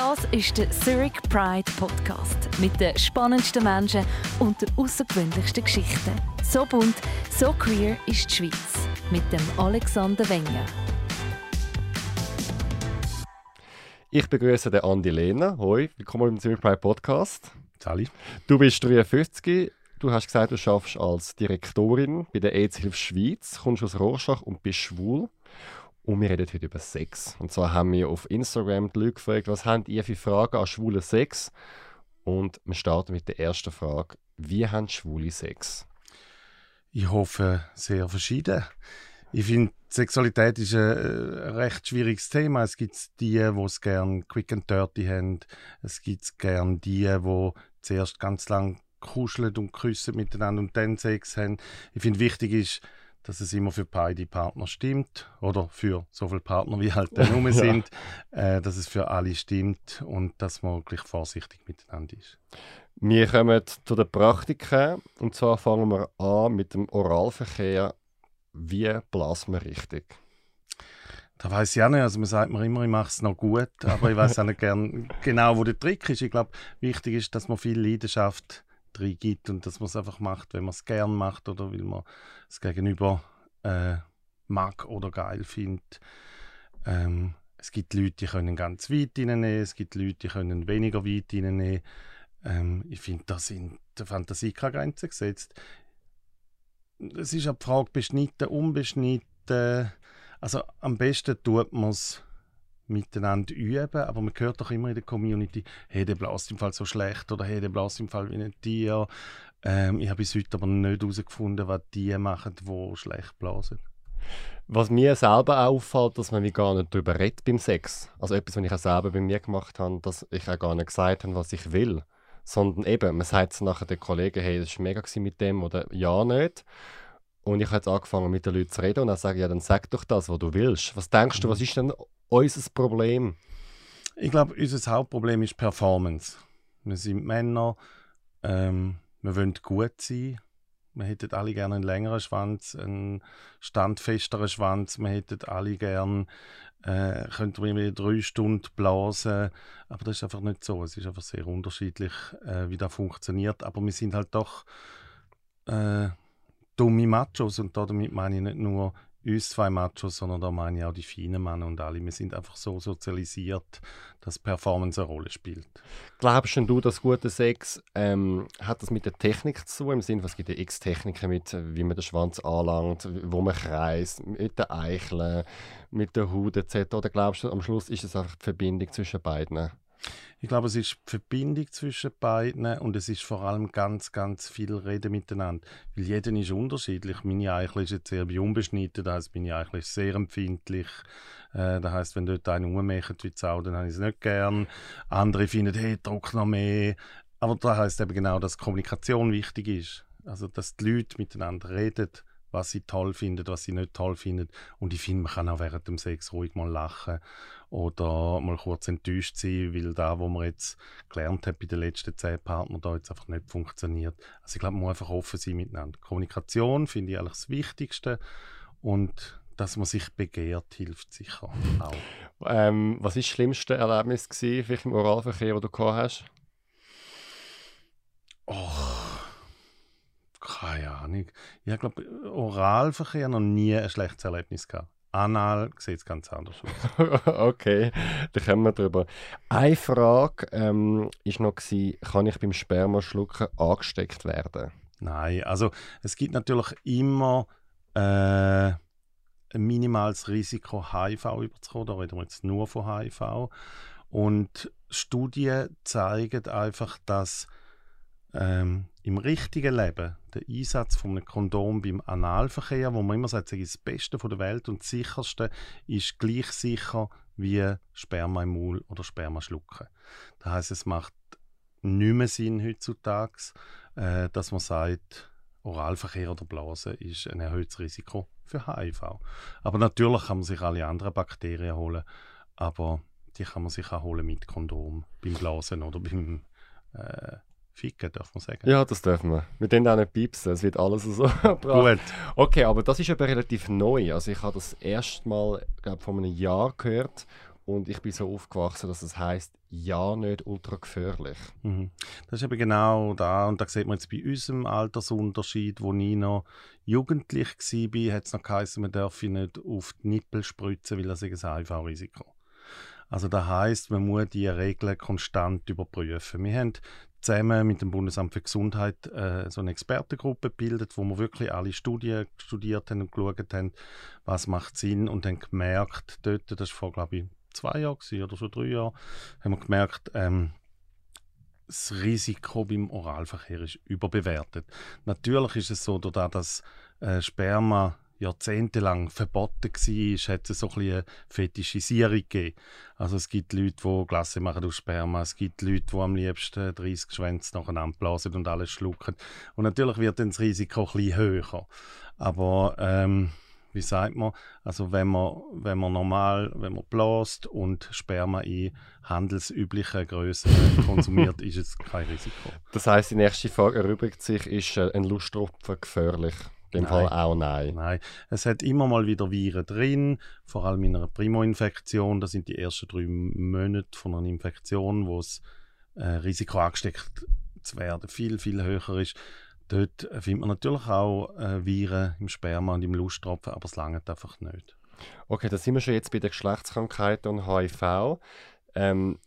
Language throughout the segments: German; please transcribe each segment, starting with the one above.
Das ist der Zurich Pride Podcast mit den spannendsten Menschen und den außergewöhnlichsten Geschichten. So bunt, so queer ist die Schweiz. Mit dem Alexander Wenger. Ich begrüße den Andi Lehner. Hoi, willkommen im Zurich Pride Podcast. Sali. Du bist 53. Du hast gesagt, du schaffst als Direktorin bei der AIDS-Hilfe Schweiz, kommst aus Rorschach und bist schwul. Und wir reden heute über Sex. Und zwar haben wir auf Instagram die Leute gefragt, was habt ihr für Fragen an schwulen Sex? Und wir starten mit der ersten Frage. Wie haben Schwule Sex? Ich hoffe, sehr verschieden. Ich finde, Sexualität ist ein äh, recht schwieriges Thema. Es gibt die, die es gerne quick and dirty haben. Es gibt gerne die, die zuerst ganz lang kuscheln und küssen miteinander und dann Sex haben. Ich finde, wichtig ist, dass es immer für beide Partner stimmt oder für so viele Partner wie halt dann rum sind, ja. äh, dass es für alle stimmt und dass man wirklich vorsichtig miteinander ist. Wir kommen zu den Praktiken und zwar fangen wir an mit dem Oralverkehr. Wie blasen wir richtig? Da weiß ich auch nicht. Also man sagt mir immer, ich mache es noch gut, aber ich weiß auch nicht gern genau, wo der Trick ist. Ich glaube, wichtig ist, dass man viel Leidenschaft drin gibt und dass man es einfach macht, wenn man es gern macht oder weil man es gegenüber äh, mag oder geil findet. Ähm, es gibt Leute, die können ganz weit reinnehmen, es gibt Leute, die können weniger weit reinnehmen. Ähm, ich finde, da sind der Fantasie keine Grenzen gesetzt. Es ist eine Frage, beschnitten, unbeschnitten. Also am besten tut man es miteinander üben, aber man hört doch immer in der Community, hey, der bläst im Fall so schlecht oder hey, der bläst im Fall wie ein Tier. Ähm, ich habe bis heute aber nicht herausgefunden, was die machen, die schlecht blasen. Was mir selber auffällt, dass man wie gar nicht darüber redet beim Sex. Also etwas, was ich auch selber bei mir gemacht habe, dass ich auch gar nicht gesagt habe, was ich will. Sondern eben, man sagt es nachher den Kollegen, hey, das war mega mit dem oder ja nicht. Und ich habe jetzt angefangen mit den Leuten zu reden und dann sage ich, ja, dann sag doch das, was du willst. Was denkst du, was ist denn unser Problem? Ich glaube, unser Hauptproblem ist Performance. Wir sind Männer, ähm, wir wollen gut sein. Wir hätten alle gerne einen längeren Schwanz, einen standfesteren Schwanz. Wir hätten alle gerne, äh, könnten wir drei Stunden blasen. Aber das ist einfach nicht so. Es ist einfach sehr unterschiedlich, äh, wie das funktioniert. Aber wir sind halt doch äh, dumme Machos und damit meine ich nicht nur uns zwei Machos, sondern da meine ich auch die feinen Männer und alle. Wir sind einfach so sozialisiert, dass Performance eine Rolle spielt. Glaubst du, dass guter Sex ähm, hat das mit der Technik zu tun? Im Sinne, was gibt es x Techniken mit, wie man den Schwanz anlangt, wo man kreist, mit den Eicheln, mit der Haut etc. Oder glaubst du, am Schluss ist es einfach die Verbindung zwischen beiden? Ich glaube, es ist die Verbindung zwischen beiden und es ist vor allem ganz, ganz viel Reden miteinander. Weil jeder ist unterschiedlich. Meine Eichel ist jetzt sehr unbeschnitten, das heisst, meine Eichel ist sehr empfindlich. Äh, das heisst, wenn dort einer rummacht wie Sau, dann habe ich es nicht gern. Andere finden, hey, druck noch mehr. Aber das heisst eben genau, dass Kommunikation wichtig ist. Also, dass die Leute miteinander reden was sie toll finden, was sie nicht toll finden. Und ich finde, man kann auch während dem Sex ruhig mal lachen oder mal kurz enttäuscht sein, weil da, wo man jetzt gelernt hat bei den letzten zehn Partnern, da jetzt einfach nicht funktioniert. Also ich glaube, man muss einfach offen sein miteinander. Kommunikation finde ich eigentlich das Wichtigste und dass man sich begehrt, hilft sicher auch. Ähm, was war das schlimmste Erlebnis gewesen, vielleicht im Oralverkehr, das du gehabt hast? Oh keine Ahnung. Ich glaube, Oralverkehr noch nie ein schlechtes Erlebnis gehabt. Anal sieht es ganz anders aus. okay, da kommen wir drüber. Eine Frage ähm, noch gewesen, kann ich beim Spermaschlucken angesteckt werden? Nein, also es gibt natürlich immer äh, ein minimales Risiko, HIV überzukommen. Da reden wir jetzt nur von HIV. Und Studien zeigen einfach, dass ähm, im richtigen Leben der Einsatz von einem Kondom beim Analverkehr, wo man immer sagt, das Beste von der Welt und das sicherste, ist gleich sicher wie Sperma im Maul oder Sperma schlucken. Das heißt, es macht nicht mehr Sinn heutzutage, äh, dass man sagt, Oralverkehr oder Blasen ist ein erhöhtes Risiko für HIV. Aber natürlich kann man sich alle anderen Bakterien holen, aber die kann man sich auch holen mit Kondom beim Blasen oder beim äh, Ficken, darf man sagen. Ja, das dürfen wir. Wir dürfen auch nicht piepsen, es wird alles so Gut. Okay, aber das ist aber relativ neu. Also ich habe das erst mal, glaube vor einem Jahr gehört und ich bin so aufgewachsen, dass es heißt ja nicht ultra gefährlich. Mhm. Das ist eben genau da und da sieht man jetzt bei unserem Altersunterschied, wo ich noch jugendlich war, hat es noch geheißen, man darf nicht auf die Nippel spritzen, weil das ist ein HIV-Risiko. Also das heißt, man muss die Regeln konstant überprüfen. Wir haben zusammen mit dem Bundesamt für Gesundheit äh, so eine Expertengruppe gebildet, wo wir wirklich alle Studien studiert haben und geschaut haben, was macht Sinn und haben gemerkt, dort, das war vor, glaube ich, zwei Jahren oder so drei Jahren, haben wir gemerkt, ähm, das Risiko beim Oralverkehr ist überbewertet. Natürlich ist es so, dass äh, Sperma jahrzehntelang verboten war, hat es so ein eine Fetischisierung gegeben. Also es gibt Leute, die Glasse machen aus Sperma, es gibt Leute, die am liebsten 30 Schwänze nacheinander blasen und alles schlucken. Und natürlich wird dann das Risiko ein bisschen höher. Aber ähm, wie sagt man, also wenn man, wenn man normal, wenn man bläst und Sperma in handelsüblichen Größen konsumiert, ist es kein Risiko. Das heißt, die nächste Frage erübrigt sich, ist äh, ein Lusttropfen gefährlich? In dem Fall auch nein. Nein, es hat immer mal wieder Viren drin, vor allem in einer Primo-Infektion. Das sind die ersten drei Monate von einer Infektion, wo das äh, Risiko angesteckt zu werden viel, viel höher ist. Dort findet man natürlich auch äh, Viren im Sperma und im Lusttropfen, aber es langt einfach nicht. Okay, da sind wir schon jetzt bei den Geschlechtskrankheiten und HIV. Ähm,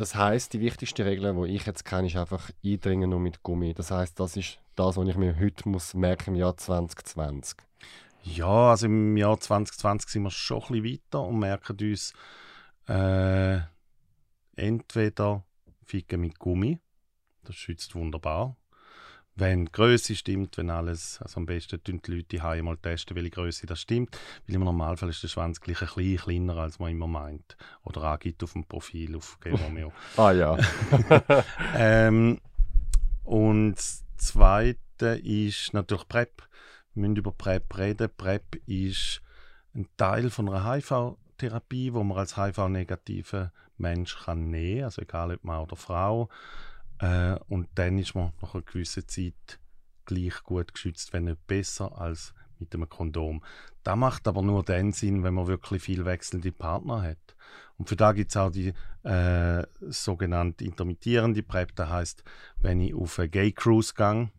das heißt, die wichtigste Regel, die ich jetzt kenne, ist einfach eindringen nur mit Gummi. Das heißt, das ist das, was ich mir heute muss merken im Jahr 2020. Ja, also im Jahr 2020 sind wir schon ein bisschen weiter und merken uns äh, entweder Ficken mit Gummi, das schützt wunderbar, wenn die Größe stimmt, wenn alles, also am besten tun die Leute die mal testen, welche Größe das stimmt, weil im Normalfall ist der Schwanz gleich ein bisschen kleiner, als man immer meint. Oder angibt auf dem Profil auf Romeo. ah ja. ähm, und das Zweite ist natürlich PrEP. Wir müssen über PrEP reden. PrEP ist ein Teil von einer HIV-Therapie, wo man als HIV-negativer Mensch kann nehmen kann, also egal ob Mann oder Frau. Äh, und dann ist man nach einer gewissen Zeit gleich gut geschützt, wenn nicht besser als mit einem Kondom. Das macht aber nur dann Sinn, wenn man wirklich viel wechselnde Partner hat. Und für da gibt es auch die äh, sogenannte intermittierende PrEP. Das heißt, wenn ich auf eine Gay Cruise gehe,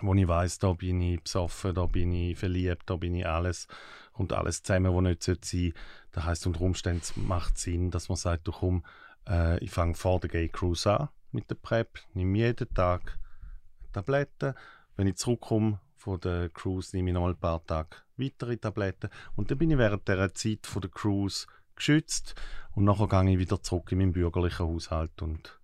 wo ich weiß, da bin ich besoffen, da bin ich verliebt, da bin ich alles und alles zusammen, was nicht sein sollte. Das heißt, unter Umständen macht es Sinn, dass man sagt, du komm, äh, ich fange vor der Gay Cruise an mit der PrEP, nehme jeden Tag Tabletten. Wenn ich zurückkomme von der Cruise, nehme ich noch ein paar Tage weitere Tabletten. Und dann bin ich während der Zeit von der Cruise geschützt. Und nachher gehe ich wieder zurück in meinen bürgerlichen Haushalt und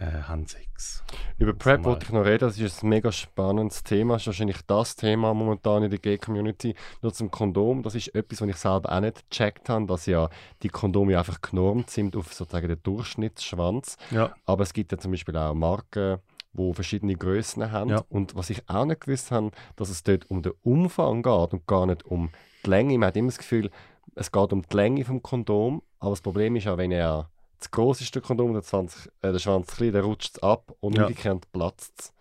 äh, haben Sex. Über PrEP wollte ich noch reden, das ist ein mega spannendes Thema. Das ist wahrscheinlich das Thema momentan in der Gay-Community. Nur zum Kondom, das ist etwas, was ich selber auch nicht gecheckt habe, dass ja die Kondome einfach genormt sind auf sozusagen den Durchschnittsschwanz. Ja. Aber es gibt ja zum Beispiel auch Marken, wo verschiedene Größen haben. Ja. Und was ich auch nicht gewusst habe, dass es dort um den Umfang geht und gar nicht um die Länge. Man hat immer das Gefühl, es geht um die Länge vom Kondom, aber das Problem ist auch, wenn er das groß ist der Kondom, der, 20, äh, der Schwanz klein, dann rutscht ab und ja. umgekehrt platzt es.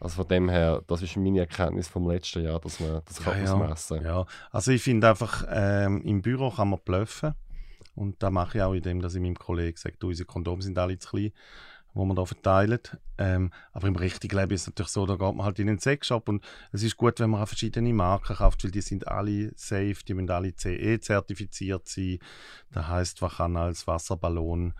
Also von dem her, das ist meine Erkenntnis vom letzten Jahr, dass man das kann ja, ausmessen Ja, also ich finde einfach, ähm, im Büro kann man bluffen. Und da mache ich auch, indem dass ich meinem Kollegen sage, du, unsere Kondome sind alle zu klein wo man da verteilt. Ähm, aber im richtigen Leben ist es natürlich so, da geht man halt in den Sexshop und es ist gut, wenn man auch verschiedene Marken kauft, weil die sind alle safe, die müssen alle CE-zertifiziert sein. Das heißt, man kann als Wasserballon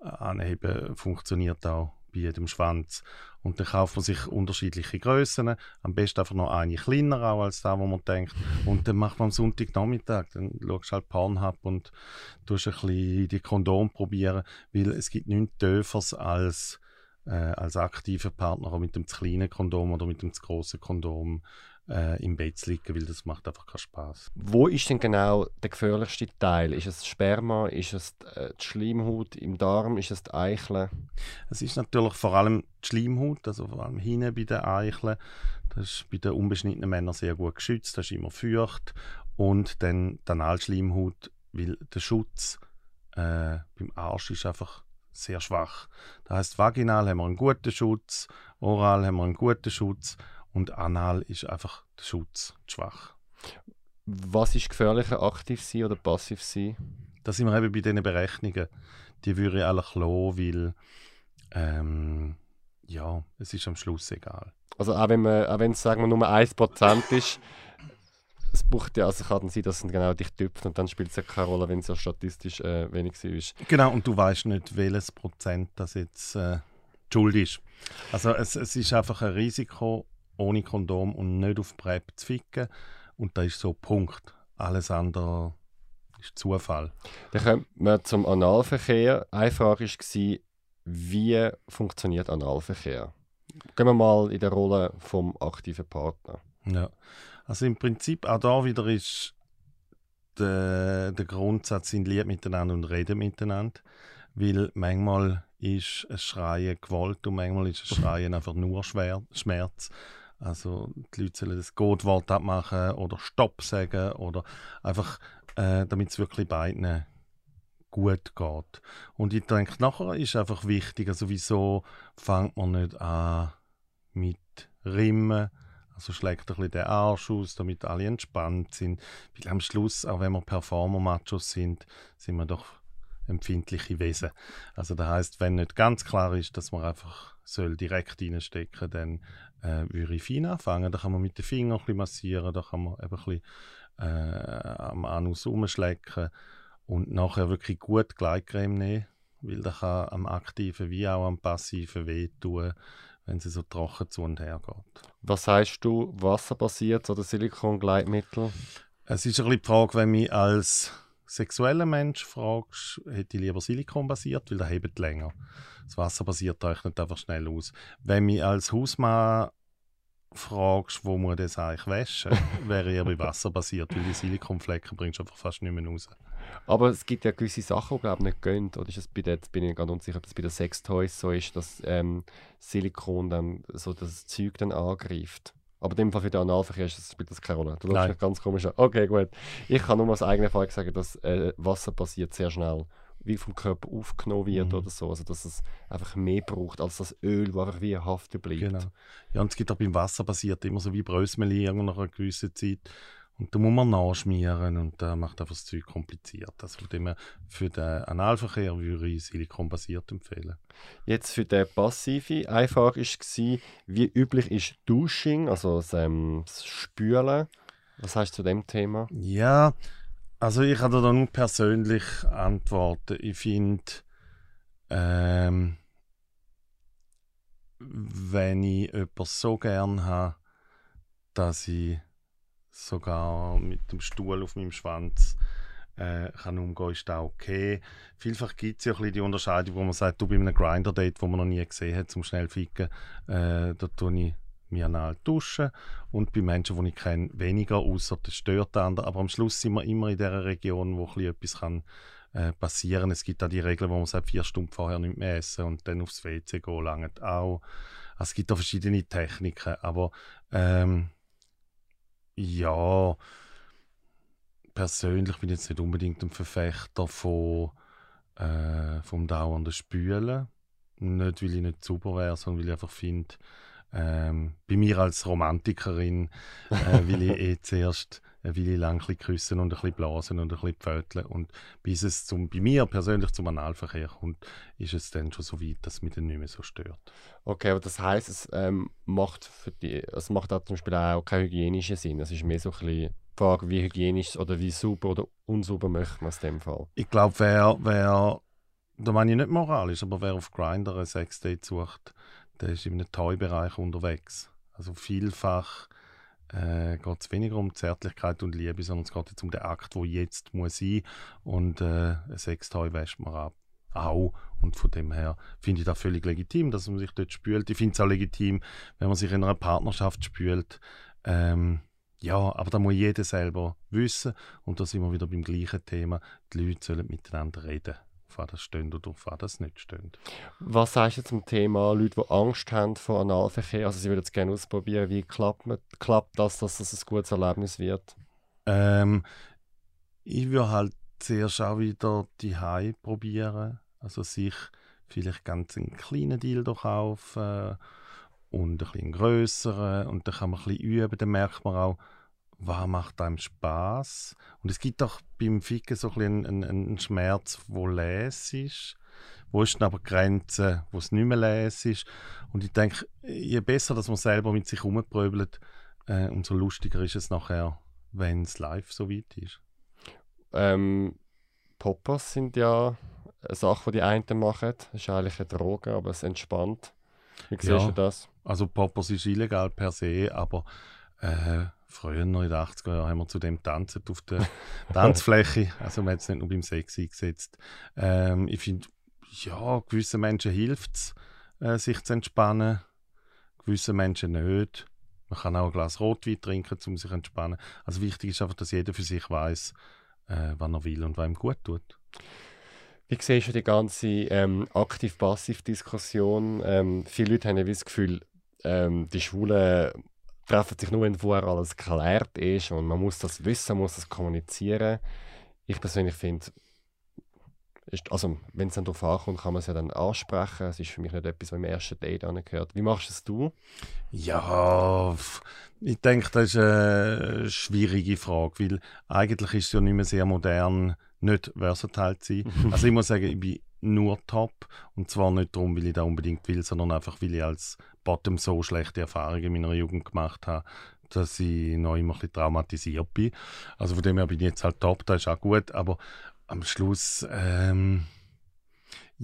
anheben, funktioniert auch bei jedem Schwanz. Und dann kauft man sich unterschiedliche Größen. Am besten einfach noch eine kleiner auch als da, wo man denkt. Und dann macht man am Sonntagnachmittag, dann schaust du halt Pornhub und tust ein bisschen die Kondom probieren, weil es gibt nichts Dörfers als äh, als aktiver Partner mit dem zu kleinen Kondom oder mit dem zu großen Kondom äh, im Bett zu liegen, weil das macht einfach keinen Spaß. Wo ist denn genau der gefährlichste Teil? Ist es Sperma? Ist es äh, die Schleimhaut im Darm? Ist es die Eicheln? Es ist natürlich vor allem die Schleimhaut, also vor allem hinten bei den Eicheln. Das ist bei den unbeschnittenen Männern sehr gut geschützt, das ist immer feucht. Und dann die Analschleimhaut, weil der Schutz äh, beim Arsch ist einfach sehr schwach. Das heißt, vaginal haben wir einen guten Schutz, oral haben wir einen guten Schutz und anal ist einfach der Schutz schwach. Was ist gefährlicher, aktiv sein oder passiv sein? da sind wir eben bei diesen Berechnungen. Die würde ich alle lassen, weil ähm, ja, es ist am Schluss egal. Also auch wenn man, auch wenn es sagen wir nur 1% ist, es braucht ja, also kann sein, dass es genau dich tüpft und dann spielt es ja keine Rolle, wenn es ja statistisch äh, wenig ist. Genau, und du weißt nicht, welches Prozent das jetzt äh, Schuld ist. Also es, es ist einfach ein Risiko, ohne Kondom und nicht auf PrEP zu ficken. Und da ist so Punkt. Alles andere ist Zufall. Dann kommen wir zum Analverkehr. Eine Frage war, wie funktioniert Analverkehr? Gehen wir mal in der Rolle vom aktiven Partner. Ja, also im Prinzip auch da wieder ist der, der Grundsatz, sind lieb miteinander und reden miteinander. Weil manchmal ist ein Schreien Gewalt und manchmal ist ein Schreien einfach nur Schmerz. Also die Leute sollen das Gottwort abmachen oder Stopp sagen oder einfach, äh, damit es wirklich beiden gut geht. Und ich denke, nachher ist einfach wichtig, also wieso fängt man nicht an mit Rimmen, also schlägt ein bisschen den Arsch aus, damit alle entspannt sind. Weil am Schluss, auch wenn wir Performer-Machos sind, sind wir doch empfindliche Wesen. Also das heißt, wenn nicht ganz klar ist, dass man einfach soll direkt reinstecken, dann äh, würde ich fein anfangen. Da kann man mit den Fingern ein bisschen massieren, da kann man eben ein bisschen äh, am Anus umschlecken und nachher wirklich gut Gleitcreme nehmen, weil das kann am aktiven wie auch am passiven wehtun, wenn sie so trocken zu und her geht. Was sagst du, wasserbasiert oder Silikongleitmittel? Es ist ein bisschen die Frage, wenn mich als sexueller Mensch fragst, hätte ich lieber Silikonbasiert, weil das hebt länger. Das wasserbasiert rechnet einfach schnell aus. Wenn mich als Hausmann fragst, wo muss das eigentlich waschen, wäre eher bei Wasser basiert, weil die Silikonflecken bringst du einfach fast nicht mehr raus. Aber es gibt ja gewisse Sachen, die glaube nicht gehen. Oder ist es bei der, jetzt bin ich ganz unsicher, ob es bei den Sextoys so ist, dass ähm, Silikon dann so das Zeug dann angreift. Aber in dem Fall für den Analverkehr spielt das keine Rolle. Du läufst mich ganz komisch an. Okay, gut. Ich kann nur aus eigener Erfahrung sagen, dass äh, Wasser passiert sehr schnell wie vom Körper aufgenommen wird mhm. oder so. Also dass es einfach mehr braucht als das Öl, das einfach wie haften bleibt. Genau. Ja, und es gibt auch beim Wasser passiert immer so wie Brösmeli nach einer gewissen Zeit. Und da muss man nachschmieren und das macht einfach das Zeug kompliziert. Also von dem für den Analverkehr würde ich silikonbasiert empfehlen. Jetzt für den passive eine Frage war, wie üblich ist Dusching, also das, ähm, das Spülen? Was heißt du zu dem Thema? Ja, also ich kann da nur persönlich antworten. Ich finde, ähm, wenn ich etwas so gern habe, dass ich sogar mit dem Stuhl auf meinem Schwanz äh, kann umgehen, ist das okay. Vielfach gibt es ja ein die Unterscheidung, wo man sagt, du bei einem Grinder-Date, wo man noch nie gesehen hat, zum schnell ficken, äh, da tue ich mich anal duschen und bei Menschen, die ich kenne, weniger, außer das stört den anderen. Aber am Schluss sind wir immer in der Region, wo etwas kann, äh, passieren Es gibt auch die Regel, wo man sagt, vier Stunden vorher nicht mehr essen und dann aufs WC gehen, lange auch. Also es gibt auch verschiedene Techniken, aber ähm, ja, persönlich bin ich jetzt nicht unbedingt ein Verfechter von, äh, vom dauernden Spülen. Nicht, weil ich nicht sauber wäre, sondern weil ich einfach finde, ähm, bei mir als Romantikerin äh, will ich eh zuerst äh, will ich lang ein küssen und ein bisschen blasen und ein bisschen pföteln. Und bis es zum, bei mir persönlich zum Analverkehr kommt, ist es dann schon so weit, dass es mich dann nicht mehr so stört. Okay, aber das heisst, es ähm, macht für die, es macht auch zum Beispiel auch keinen hygienischen Sinn. Es ist mehr so ein bisschen die Frage, wie hygienisch oder wie sauber oder unsauber möchte man es in dem Fall. Ich glaube, wer, wer, da meine ich nicht moralisch, aber wer auf Grindr ein Sexdate sucht, der ist in einem Toy-Bereich unterwegs. Also vielfach äh, geht es weniger um Zärtlichkeit und Liebe, sondern es geht jetzt um den Akt, der jetzt muss sein und äh, ein Sextoy wäscht man ab. Auch. Und von dem her finde ich das völlig legitim, dass man sich dort spült. Ich finde es auch legitim, wenn man sich in einer Partnerschaft spült. Ähm, ja, aber da muss jeder selber wissen. Und da sind wir wieder beim gleichen Thema. Die Leute sollen miteinander reden das steht oder das nicht steht. Was sagst du zum Thema Leute, die Angst haben vor Analverkehr? Also sie würden es gerne ausprobieren. Wie klappt, man, klappt das, dass das ein gutes Erlebnis wird? Ähm, ich würde halt zuerst auch wieder die Hai probieren. Also sich vielleicht ganz einen kleinen Deal kaufen und ein bisschen größeren und dann kann man ein bisschen üben. Dann merkt man auch, was macht einem Spaß? Und es gibt doch beim Ficken so ein einen, einen Schmerz, wo les ist. Wo ist dann aber die Grenze, wo es nicht mehr les ist? Und ich denke, je besser, dass man selber mit sich rumpröbelt, äh, umso lustiger ist es nachher, wenn es live so weit ist. Ähm, Poppers sind ja eine Sache, die die einen machen. Das ist eigentlich eine Droge, aber es entspannt. Wie siehst Ja. du das? Also Poppers ist illegal per se, aber äh, früher noch in den 80er Jahren haben wir zu dem tanzen auf der Tanzfläche. Also man hat es nicht nur beim Sex eingesetzt. Ähm, ich finde, ja, gewissen Menschen hilft es, äh, sich zu entspannen. Gewissen Menschen nicht. Man kann auch ein Glas Rotwein trinken, um sich zu entspannen. Also wichtig ist einfach, dass jeder für sich weiß, äh, was er will und was ihm gut tut. Wie siehst du die ganze ähm, Aktiv-Passiv-Diskussion? Ähm, viele Leute haben ja das Gefühl, ähm, die Schwulen treffen sich nur, wenn vorher alles geklärt ist und man muss das wissen, man muss das kommunizieren. Ich persönlich finde, also, wenn es dann darauf ankommt, kann man es ja dann ansprechen. Es ist für mich nicht etwas, was im ersten Date angehört. Wie machst es du? Ja, f- ich denke, das ist eine schwierige Frage, weil eigentlich ist es ja nicht mehr sehr modern, nicht versatile zu sein. Also ich muss sagen, ich bin nur top und zwar nicht darum, weil ich da unbedingt will, sondern einfach, weil ich als Bottom so schlechte Erfahrungen in meiner Jugend gemacht habe, dass ich noch immer ein traumatisiert bin. Also von dem her bin ich jetzt halt top, das ist auch gut, aber am Schluss... Ähm,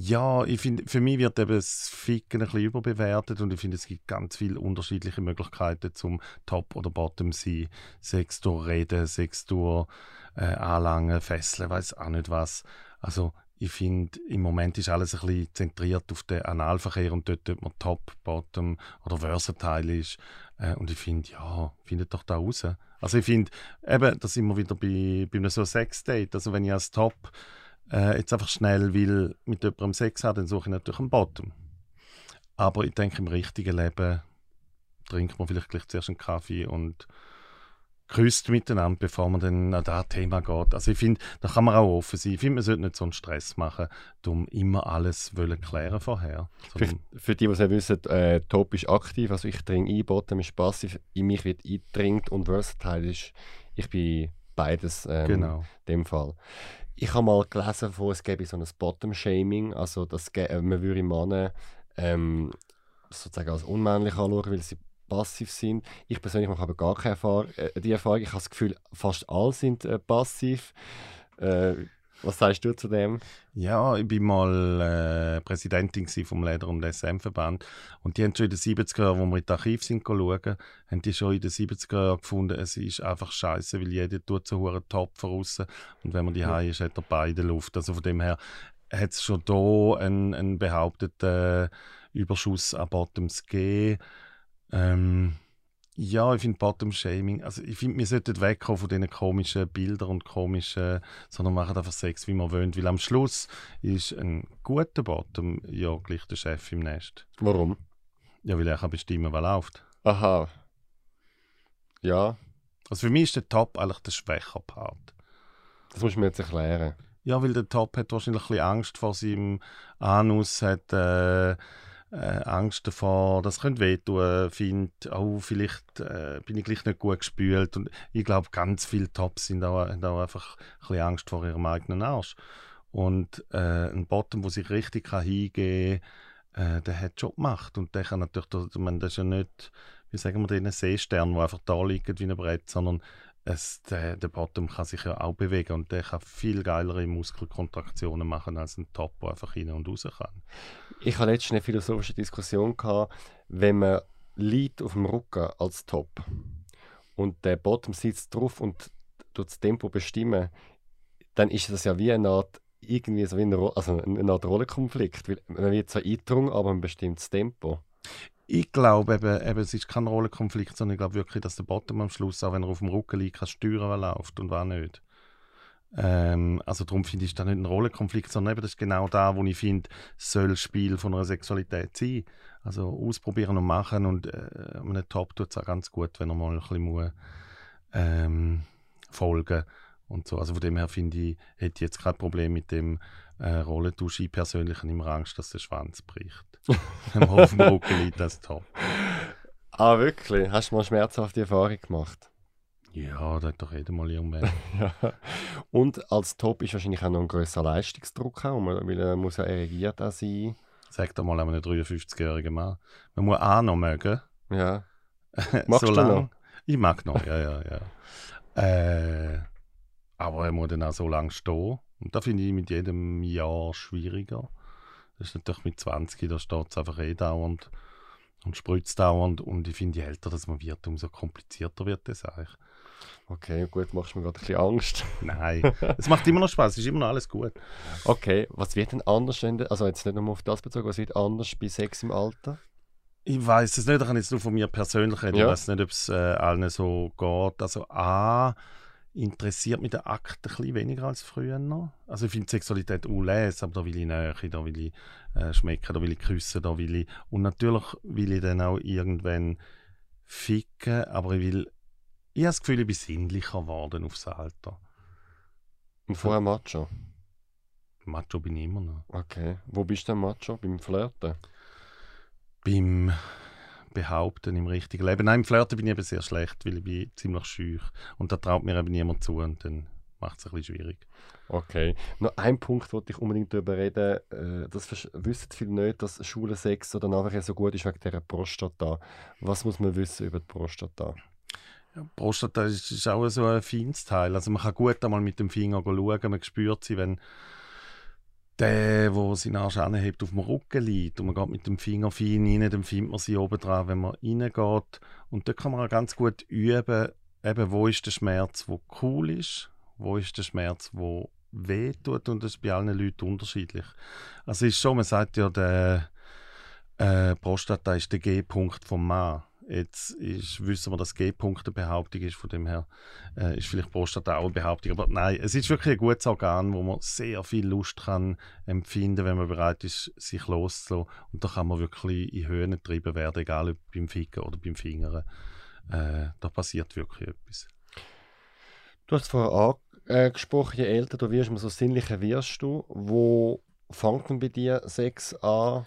ja, ich finde, für mich wird eben das Ficken ein bisschen überbewertet und ich finde, es gibt ganz viele unterschiedliche Möglichkeiten zum Top oder Bottom sein. Sex durch Reden, Sex durch äh, Anlangen, Fesseln, weiß auch nicht was. Also ich finde, im Moment ist alles ein bisschen zentriert auf den Analverkehr und dort, ob man Top, Bottom oder Versatile ist. Äh, und ich finde, ja, findet doch da raus. Also ich finde, eben, da sind wir wieder bei, bei einem so Sex-Date. Also wenn ich als Top äh, jetzt einfach schnell will mit jemandem Sex haben, dann suche ich natürlich einen Bottom. Aber ich denke, im richtigen Leben trinkt man vielleicht gleich zuerst einen Kaffee und küsst miteinander, bevor man dann an das Thema geht. Also ich finde, da kann man auch offen sein. Ich finde, man sollte nicht so einen Stress machen, um immer alles wollen klären vorher. Für, für die, die es nicht wissen, äh, Top ist aktiv, also ich trinke ein, Bottom ist passiv, in mich wird eingedringt und Versatile ist, ich bin beides ähm, genau. in dem Fall. Ich habe mal gelesen, von, es gäbe so ein Bottom-Shaming, also dass äh, man würde Männer ähm, sozusagen als unmännlich anschauen, weil sie passiv sind. Ich persönlich mache aber gar keine Erfahrung, äh, die Erfahrung. Ich habe das Gefühl, fast alle sind äh, passiv. Äh, was sagst du zu dem? Ja, ich bin mal äh, Präsidentin vom Leder- und SM-Verband und die haben schon in den 70er Jahren, wo wir in das Archiv sind schauen, haben die schon in den 70er Jahren gefunden, es ist einfach scheiße, weil jeder tut so einen Topf raus und wenn man die Ja. ist, hat er beide Luft. Also von dem her hat es schon da einen, einen behaupteten Überschuss an Bottoms gegeben. Ähm, ja, ich finde Bottom-Shaming, also ich finde, wir sollten wegkommen von diesen komischen Bildern und komischen, sondern machen einfach Sex, wie man wollen, weil am Schluss ist ein guter Bottom ja gleich der Chef im Nest. Warum? Ja, weil er kann bestimmen, was läuft. Aha. Ja, Also für mich ist der Top eigentlich der schwäche Part. das muss ich mir jetzt erklären. Ja, weil der Top hat wahrscheinlich ein bisschen Angst vor seinem Anus, hat äh, äh, Angst davor, das könnte wehtun, findet, oh, vielleicht äh, bin ich gleich nicht gut gespült. Und ich glaube, ganz viele Tops sind auch, haben auch einfach ein bisschen Angst vor ihrem eigenen Arsch. Und äh, ein Bottom, der sich richtig kann hingeben kann, äh, der hat schon gemacht. Und der kann natürlich, ich meine, das ist ja nicht, wie sagen wir, den Seestern, der einfach da liegt wie ein Brett, sondern es, der, der Bottom kann sich ja auch bewegen und der kann viel geilere Muskelkontraktionen machen als ein Top, der einfach rein und raus kann. Ich hatte letztens eine philosophische Diskussion, gehabt, wenn man liegt auf dem Rücken als Top und der Bottom sitzt drauf und das Tempo bestimmen, dann ist das ja wie eine Art, irgendwie so wie eine, also eine Art Rollenkonflikt. Weil man wird zwar eingedrungen, aber ein bestimmtes Tempo. Ich glaube eben, eben, es ist kein Rollenkonflikt, sondern ich glaube wirklich, dass der Bottom am Schluss, auch wenn er auf dem Rücken liegt, kann steuern, was läuft und was nicht. Ähm, also darum finde ich, das nicht ein Rollenkonflikt, sondern eben, das ist genau da, wo ich finde, soll Spiel von einer Sexualität sein. Also ausprobieren und machen und äh, einem Top tut es auch ganz gut, wenn er mal ein bisschen muss, ähm, folgen und so. Also von dem her finde ich, hätte ich jetzt kein Problem mit dem äh, Rollentausch. Ich persönlich habe immer Angst, dass der Schwanz bricht. Man auf dem Rücken liegt, das Top. Ah, wirklich? Hast du mal schmerzhafte Erfahrung gemacht? Ja, das hat doch jeder mal irgendwann. ja. Und als Top ist wahrscheinlich auch noch ein grösser Leistungsdruck, auch, weil er muss ja erregiert auch sein. Sag doch mal einem 53-jährigen Mann. Man muss auch noch mögen. Ja. Machst so du noch? Ich mag noch, ja, ja, ja. Äh, aber er muss dann auch so lange stehen. Und da finde ich mit jedem Jahr schwieriger. Das ist natürlich mit 20, da steht es einfach eh dauernd und spritzt dauernd. Und ich finde, je älter das man wird, umso komplizierter wird das eigentlich. Okay, gut, machst du mir gerade ein bisschen Angst. Nein, es macht immer noch Spaß, es ist immer noch alles gut. Okay, was wird denn anders, also jetzt nicht nur auf das bezogen, was wird anders bei Sex im Alter? Ich weiß es nicht, ich kann jetzt nur von mir persönlich reden. Ja. Ich weiß nicht, ob es äh, allen so geht. Also A, interessiert mich der Akt ein bisschen weniger als früher noch. Also ich finde Sexualität unles, aber da will ich Nähe, da will ich äh, schmecken, da will ich küssen, da will ich... Und natürlich will ich dann auch irgendwann ficken, aber ich will... Ich habe das Gefühl, ich bin sinnlicher geworden aufs Alter. Und vorher Macho? Macho bin ich immer noch. Okay. Wo bist du denn Macho? Beim Flirten? Beim behaupten im richtigen Leben. Nein, im Flirten bin ich eben sehr schlecht, weil ich bin ziemlich schüch. Und da traut mir eben niemand zu und dann macht es ein bisschen schwierig. Okay. Noch ein Punkt, wollte ich unbedingt darüber reden. Äh, das wissen viele nicht, dass Schule Sex oder nachher so gut ist wegen dieser Prostata. Was muss man wissen über die Prostata? Ja, Prostata ist, ist auch so ein feines Teil. Also man kann gut einmal mit dem Finger schauen, man spürt sie, wenn der, der seinen Arsch anhebt, auf dem Rücken liegt und man geht mit dem Finger fein rein, dann findet man sie oben dran, wenn man reingeht. Und da kann man auch ganz gut üben, eben, wo ist der Schmerz, wo cool ist, wo ist der Schmerz, wo weh tut und das ist bei allen Leuten unterschiedlich. Also ist schon, man sagt ja, der äh, Prostata ist der G-Punkt vom Mann. Jetzt ist, wissen wir, dass G-Punkt eine Behauptung ist, von dem her äh, ist vielleicht Prostata auch eine Behauptung. Aber nein, es ist wirklich ein gutes Organ, wo man sehr viel Lust kann empfinden, wenn man bereit ist, sich loszulassen. Und da kann man wirklich in Höhen getrieben werden, egal ob beim Ficken oder beim Fingern. Äh, da passiert wirklich etwas. Du hast vorher angesprochen, je älter du wirst, umso sinnlicher wirst du. Wo fängt denn bei dir Sex an?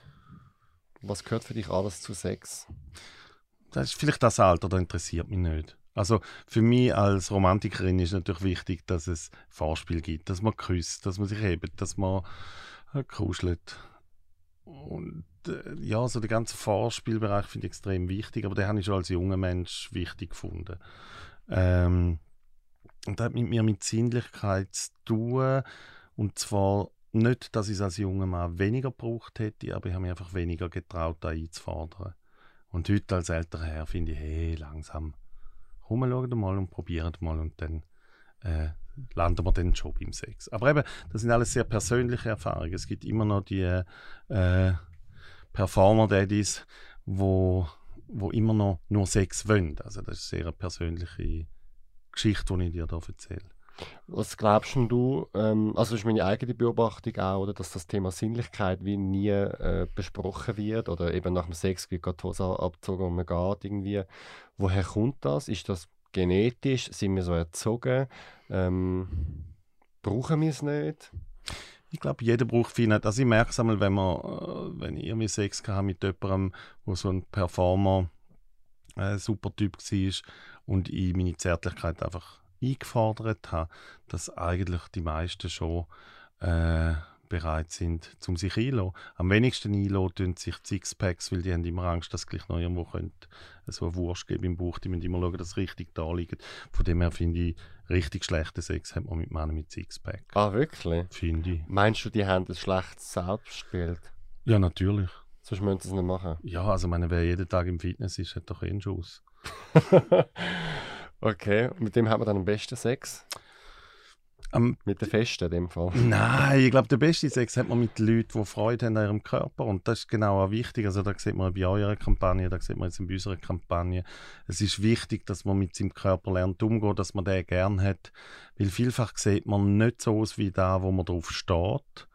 Was gehört für dich alles zu Sex? Das ist vielleicht das Alter, das interessiert mich nicht. Also für mich als Romantikerin ist natürlich wichtig, dass es Vorspiel gibt, dass man küsst, dass man sich hebt, dass man äh, kuschelt. Und äh, ja, so der ganze Vorspielbereich finde ich extrem wichtig, aber den habe ich schon als junger Mensch wichtig gefunden. Ähm, und das hat mit mir mit Sinnlichkeit zu tun. Und zwar nicht, dass ich es als junger Mann weniger gebraucht hätte, aber ich habe mich einfach weniger getraut, da einzufordern. Und heute als älterer Herr finde ich, hey, langsam, komm, schauen mal und probieren mal und dann äh, landen wir den Job im Sex. Aber eben, das sind alles sehr persönliche Erfahrungen. Es gibt immer noch die äh, Performer-Daddies, wo, wo immer noch nur Sex wollen. Also das ist sehr eine persönliche Geschichte, die ich dir hier erzähle. Was glaubst du, ähm, also ist meine eigene Beobachtung auch, oder, dass das Thema Sinnlichkeit wie nie äh, besprochen wird oder eben nach dem Sex wird gerade die Hose abgezogen und man geht irgendwie. Woher kommt das? Ist das genetisch? Sind wir so erzogen? Ähm, brauchen wir es nicht? Ich glaube, jeder braucht viel nicht. Also ich merke es einmal, wenn, man, äh, wenn ich irgendwie Sex hatte mit jemandem, der so ein Performer, äh, super Typ war und ich meine Zärtlichkeit einfach eingefordert habe, dass eigentlich die meisten schon äh, bereit sind, zum sich einzulassen. Am wenigsten einlassen tun sich Sixpacks, weil die haben immer Angst, dass gleich noch irgendwo könnte so eine Wurst geben im Bauch. Die müssen immer schauen, dass es richtig da liegt. Von dem her finde ich, richtig schlechten Sex hat man mit Männern mit Sixpack. Ah, wirklich? Finde ich. Meinst du, die haben ein schlechtes Selbstbild? Ja, natürlich. Sonst müssen sie es nicht machen. Ja, also meine, wer jeden Tag im Fitness ist, hat doch eh einen Schuss. Okay, und mit dem hat man dann am besten Sex? Um, mit den Festen in dem Fall? Nein, ich glaube, der beste Sex hat man mit Leuten, die Freude haben an ihrem Körper. Und das ist genau auch wichtig. Also, da sieht man bei eurer Kampagne, da sieht man jetzt in unserer Kampagne. Es ist wichtig, dass man mit seinem Körper lernt umzugehen, dass man den gern hat. Weil vielfach sieht man nicht so aus wie da, wo man drauf steht.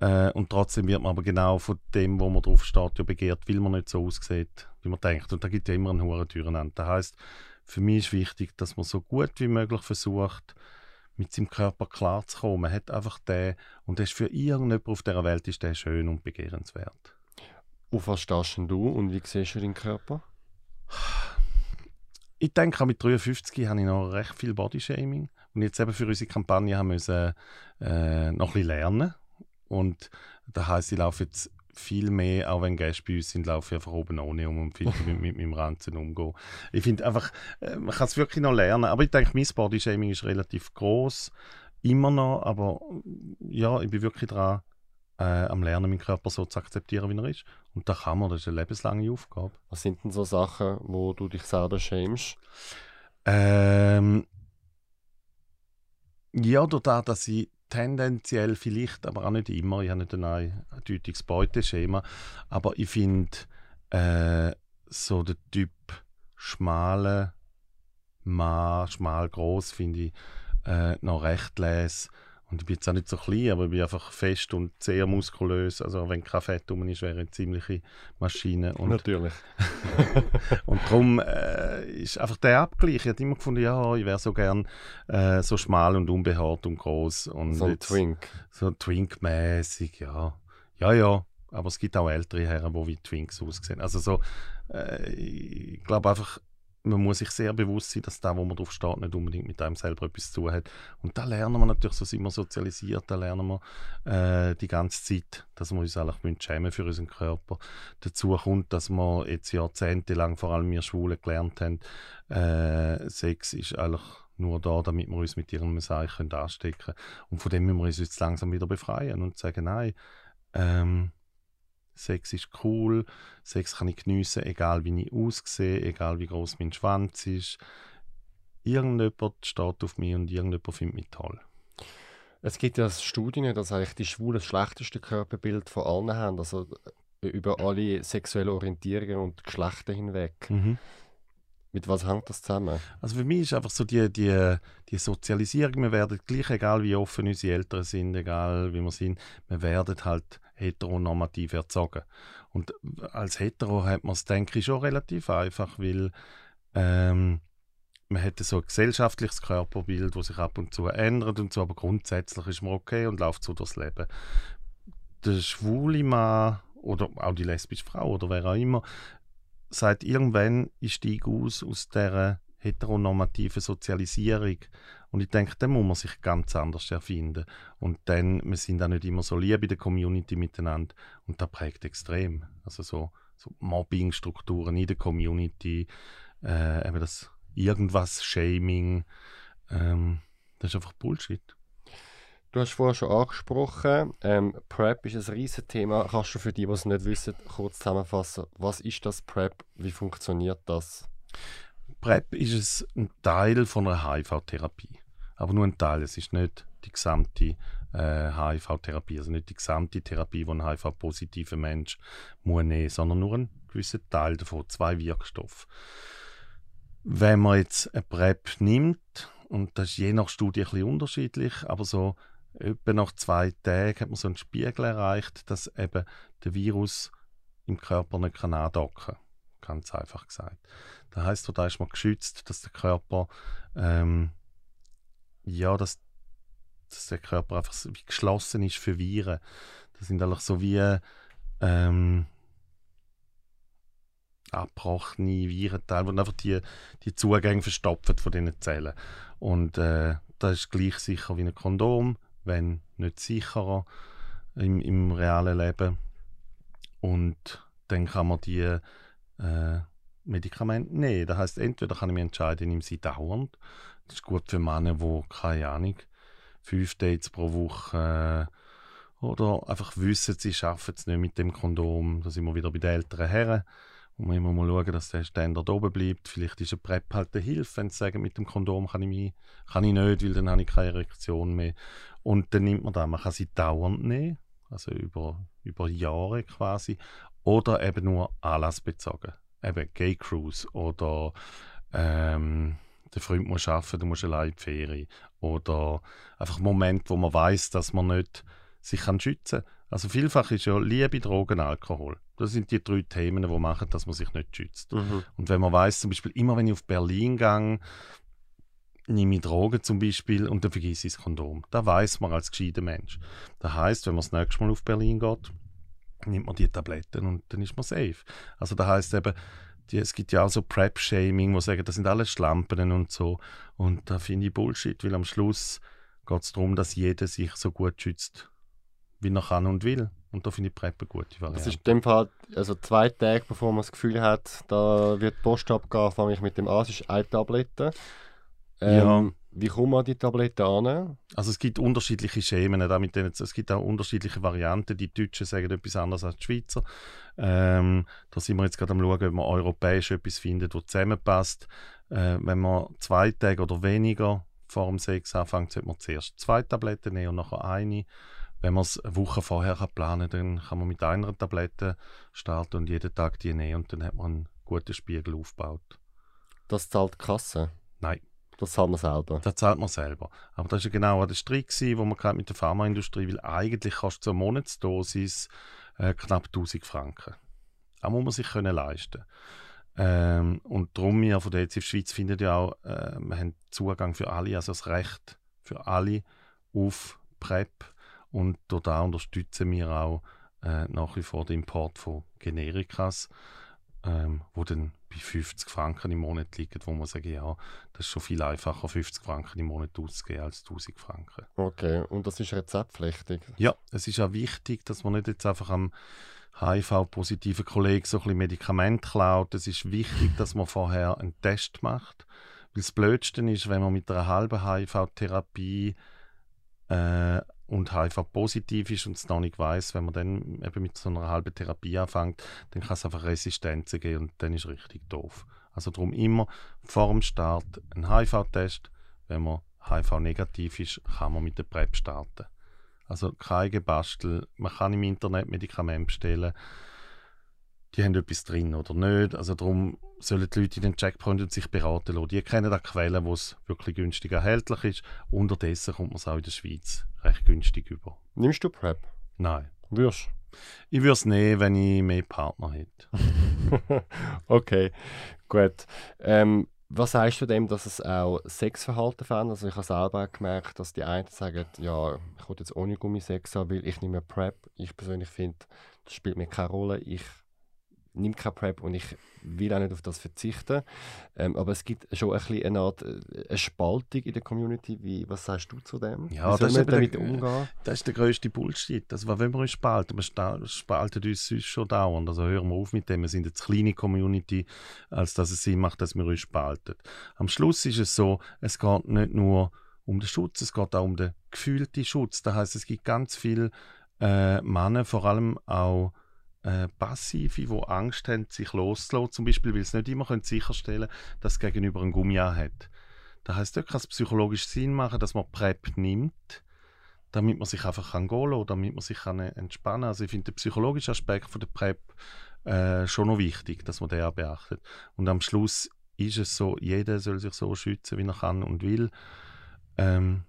Äh, und trotzdem wird man aber genau von dem, wo man drauf steht, ja begehrt, weil man nicht so aussieht, wie man denkt. Und da gibt es ja immer einen hohen Türen Das heißt, für mich ist wichtig, dass man so gut wie möglich versucht, mit seinem Körper klarzukommen. Man hat einfach den, und das ist für irgendjemand auf dieser Welt ist der schön und begehrenswert. Auf was stehst du und wie siehst du deinen Körper? ich denke, mit 53 habe ich noch recht viel Bodyshaming. Und jetzt eben für unsere Kampagne haben wir äh, noch ein bisschen lernen. Und das heisst, ich laufe jetzt viel mehr, auch wenn Gäste bei uns sind, laufe ich einfach oben ohne um und viel mit, mit meinem Ranzen umgehen. Ich finde einfach, äh, man kann es wirklich noch lernen. Aber ich denke, mein Bodyshaming ist relativ groß immer noch, aber ja, ich bin wirklich dran, äh, am Lernen, meinen Körper so zu akzeptieren, wie er ist. Und da kann man, das ist eine lebenslange Aufgabe. Was sind denn so Sachen, wo du dich selber schämst? Ähm, ja, dadurch, dass ich tendenziell vielleicht, aber auch nicht immer, ich habe nicht ein eindeutiges Beuteschema, aber ich finde äh, so der Typ schmale Mann, schmal groß, finde ich äh, noch recht les. Und ich bin jetzt auch nicht so klein, aber ich bin einfach fest und sehr muskulös. Also wenn kein Fett drum ist, wäre eine ziemliche Maschine. Und, Natürlich. und darum äh, ist einfach der Abgleich. Ich habe immer gefunden, ja, ich wäre so gern äh, so schmal und unbehaart und groß. Und so ein Twink. So Twink-mäßig, ja. Ja, ja. Aber es gibt auch ältere Herren, die wie Twinks aussehen. Also so, äh, ich glaube einfach, man muss sich sehr bewusst sein, dass da, wo man drauf steht, nicht unbedingt mit einem selber etwas zu hat. Und da lernen wir natürlich, so sind wir sozialisiert, da lernen wir äh, die ganze Zeit, dass wir uns eigentlich schämen für unseren Körper. Dazu kommt, dass wir jetzt jahrzehntelang, vor allem wir Schwulen, gelernt haben, äh, Sex ist eigentlich nur da, damit wir uns mit ihrem Seich anstecken können. Und von dem müssen wir uns jetzt langsam wieder befreien und sagen, nein, ähm, Sex ist cool, Sex kann ich geniessen, egal wie ich aussehe, egal wie groß mein Schwanz ist. Irgendjemand steht auf mich und irgendjemand findet mich toll. Es gibt ja Studien, dass eigentlich die Schwulen das schlechteste Körperbild von allen haben, also äh, über alle sexuellen Orientierungen und Geschlechter hinweg. Mhm. Mit was hängt das zusammen? Also für mich ist einfach so die, die, die Sozialisierung, wir werden gleich, egal wie offen unsere Eltern sind, egal wie wir sind, wir werden halt heteronormativ erzogen. Und als Hetero hat man es, denke ich, schon relativ einfach, weil ähm, man hat so ein gesellschaftliches Körperbild, das sich ab und zu ändert und so, aber grundsätzlich ist man okay und läuft so durchs Leben. Der schwule Mann oder auch die lesbische Frau oder wer auch immer, sagt irgendwann, ich steige aus aus dieser heteronormativen Sozialisierung und ich denke, dann muss man sich ganz anders erfinden. Und dann, wir sind auch nicht immer so lieb in der Community miteinander. Und das prägt extrem. Also so, so Mobbing-Strukturen in der Community, äh, eben das irgendwas Shaming, ähm, das ist einfach Bullshit. Du hast vorher schon angesprochen, ähm, PrEP ist ein riesiges Thema. Kannst du für die, die es nicht wissen, kurz zusammenfassen, was ist das PrEP, wie funktioniert das? PrEP ist ein Teil von einer HIV-Therapie. Aber nur ein Teil. Es ist nicht die gesamte äh, HIV-Therapie, also nicht die gesamte Therapie, die ein HIV-positiver Mensch muss nehmen, sondern nur ein gewisser Teil davon, zwei Wirkstoffe. Wenn man jetzt ein PrEP nimmt, und das ist je nach Studie ein bisschen unterschiedlich, aber so etwa nach zwei Tagen hat man so einen Spiegel erreicht, dass eben der Virus im Körper nicht andocken kann. Ganz einfach gesagt. Das heißt, da ist man geschützt, dass der Körper ähm, ja, dass, dass der Körper einfach so geschlossen ist für Viren. Das sind eigentlich so wie ähm, abgebrochene Virenteile, die einfach die, die Zugänge verstopfen von diesen Zellen. Und äh, das ist gleich sicher wie ein Kondom, wenn nicht sicherer im, im realen Leben. Und dann kann man die äh, Medikamente nehmen. Das heißt, entweder kann ich mich entscheiden, ich nehme sie dauernd. Das ist gut für Männer, die, keine Ahnung, fünf Dates pro Woche äh, oder einfach wissen, sie schaffen es nicht mit dem Kondom. Da sind wir wieder bei den älteren Herren. Und man immer mal schauen, dass der Standard oben bleibt. Vielleicht ist eine PrEP halt eine Hilfe, wenn sie sagen, mit dem Kondom kann ich, mich, kann ich nicht, weil dann habe ich keine Erektion mehr. Und dann nimmt man das. Man kann sie dauernd nehmen, also über, über Jahre quasi. Oder eben nur anlassbezogen. Eben Gay Cruise oder ähm, der Freund muss arbeiten, du musst allein in die Ferien. Oder einfach Moment, wo man weiß, dass man nicht sich kann schützen kann. Also vielfach ist ja Liebe, Drogen, Alkohol. Das sind die drei Themen, die machen, dass man sich nicht schützt. Mhm. Und wenn man weiß, zum Beispiel immer, wenn ich auf Berlin gehe, nehme ich Drogen zum Beispiel und dann vergesse ich das Kondom. Da weiß man als gescheiter Mensch. Das heißt, wenn man das nächste Mal auf Berlin geht, nimmt man die Tabletten und dann ist man safe. Also das heißt eben, die, es gibt ja auch so Prep-Shaming, wo sagen, das sind alles Schlampen und so. Und da finde ich Bullshit, weil am Schluss geht es darum, dass jeder sich so gut schützt, wie er kann und will. Und da finde ich Prep eine gute Variante. Das ist in dem Fall, also zwei Tage bevor man das Gefühl hat, da wird die Post abgehen, fange ich mit dem an. Es ist eine Tablette. Ähm, Ja. Wie kommt man an die Tablette an? Also es gibt unterschiedliche Schemen, da mit denen, es gibt auch unterschiedliche Varianten. Die Deutschen sagen etwas anderes als die Schweizer. Ähm, da sind wir jetzt gerade am schauen, ob man europäisch etwas findet, das zusammenpasst. Äh, wenn man zwei Tage oder weniger vor dem Sex anfängt, sollte man zuerst zwei Tabletten nehmen und nachher eine. Wenn man es eine Woche vorher kann planen kann, dann kann man mit einer Tablette starten und jeden Tag die nehmen und dann hat man einen guten Spiegel aufgebaut. Das zahlt die Kasse. Nein. Das zahlt man selber. Das zahlt man selber. Aber das war ja genau der gewesen, wo man mit der Pharmaindustrie, weil eigentlich kostet so eine Monatsdosis äh, knapp 1000 Franken. Das muss man sich können leisten ähm, Und darum, wir von der EZF Schweiz finden ja auch, äh, wir haben Zugang für alle, also das Recht für alle auf PrEP. Und auch unterstützen wir auch äh, nach wie vor den Import von Generikas, ähm, wo dann bei 50 Franken im Monat liegen, wo man sagen, ja, das ist schon viel einfacher, 50 Franken im Monat auszugeben als 1000 Franken. Okay, und das ist rezeptpflichtig. Ja, es ist auch wichtig, dass man nicht jetzt einfach am HIV-positiven Kollegen so ein bisschen Medikament klaut. Es ist wichtig, dass man vorher einen Test macht. Weil das Blödste ist, wenn man mit einer halben HIV-Therapie äh, und HIV-positiv ist und es noch nicht weiß, wenn man dann eben mit so einer halben Therapie anfängt, dann kann es einfach Resistenzen geben und dann ist es richtig doof. Also darum immer vor dem Start ein HIV-Test. Wenn man HIV-negativ ist, kann man mit der PrEP starten. Also kein Gebastel. Man kann im Internet Medikamente bestellen. Die haben etwas drin oder nicht. Also darum sollen die Leute in den Checkpoint und sich beraten lassen. Die kennen auch Quellen, wo es wirklich günstig erhältlich ist. Unterdessen kommt man es auch in der Schweiz recht günstig über. Nimmst du PrEP? Nein. Würst Ich würde es nehmen, wenn ich mehr Partner hätte. Okay, gut. Ähm, was sagst du dem, dass es auch Sexverhalten verändert? Also ich habe selber gemerkt, dass die einen sagen, ja, ich will jetzt ohne Gummisex haben, weil ich nehme PrEP. Ich persönlich finde, das spielt mir keine Rolle. Ich nehme keine PrEP und ich will auch nicht auf das verzichten. Ähm, aber es gibt schon ein bisschen eine Art äh, eine Spaltung in der Community. Wie, was sagst du zu dem? Ja, Wie soll das ist man damit der- umgehen? Das ist der grösste Bullshit. Also, wollen wir uns spalten? Wir spalten uns sonst schon dauernd. Also hören wir auf mit dem. Wir sind eine zu kleine Community, als dass es Sinn macht, dass wir uns spalten. Am Schluss ist es so, es geht nicht nur um den Schutz, es geht auch um den gefühlten Schutz. Das heißt, es gibt ganz viele äh, Männer, vor allem auch äh, Passive, die Angst haben, sich loszulassen, zum Beispiel, weil sie nicht immer können sicherstellen können, dass das Gegenüber ein Gummi hat. Das heißt, dort kann es psychologisch Sinn machen, dass man PrEP nimmt, damit man sich einfach kann gehen lassen, damit man sich kann äh, entspannen kann. Also ich finde den psychologischen Aspekt von der PrEP äh, schon noch wichtig, dass man den auch beachtet. Und am Schluss ist es so, jeder soll sich so schützen, wie er kann und will. Ähm,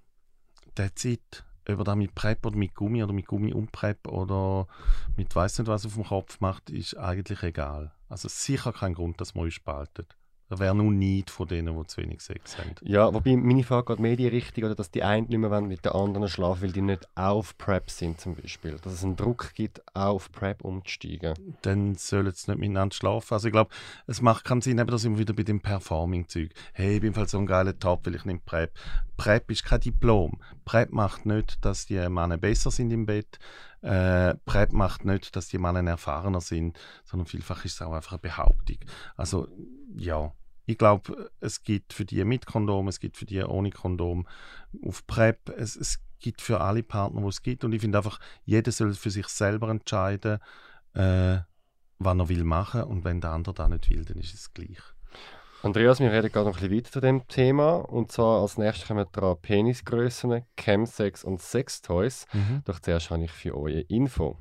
that's it. Ob er das mit PrEP oder mit Gummi oder mit Gummi und PrEP oder mit weiss nicht was auf dem Kopf macht, ist eigentlich egal. Also sicher kein Grund, dass man uns spaltet. Da wäre nur Neid von denen, die zu wenig Sex haben. Ja, wobei meine Frage geht mehr in die Richtung, oder dass die einen nicht mehr mit den anderen schlafen, weil die nicht auf PrEP sind zum Beispiel. Dass es einen Druck gibt, auch auf PrEP umzusteigen. dann sollen sie nicht miteinander schlafen. Also ich glaube, es macht keinen Sinn, eben, da sind wir wieder bei dem Performing-Zeug. Hey, ich bin halt so ein geiler Top, weil ich nehme PrEP. PrEP ist kein Diplom. PrEP macht nicht, dass die Männer besser sind im Bett. Äh, PrEP macht nicht, dass die Männer erfahrener sind, sondern vielfach ist es auch einfach eine Behauptung. Also ja, ich glaube, es gibt für die mit Kondom, es gibt für die ohne Kondom auf PrEP. Es, es gibt für alle Partner, wo es gibt. Und ich finde einfach, jeder soll für sich selber entscheiden, äh, was er will machen und wenn der andere das nicht will, dann ist es gleich. Andreas, wir reden gerade noch ein bisschen weiter zu dem Thema. Und zwar als nächstes kommen wir dran Penisgrössen, Chemsex und Sextoys. Doch zuerst habe ich für euch eine Info.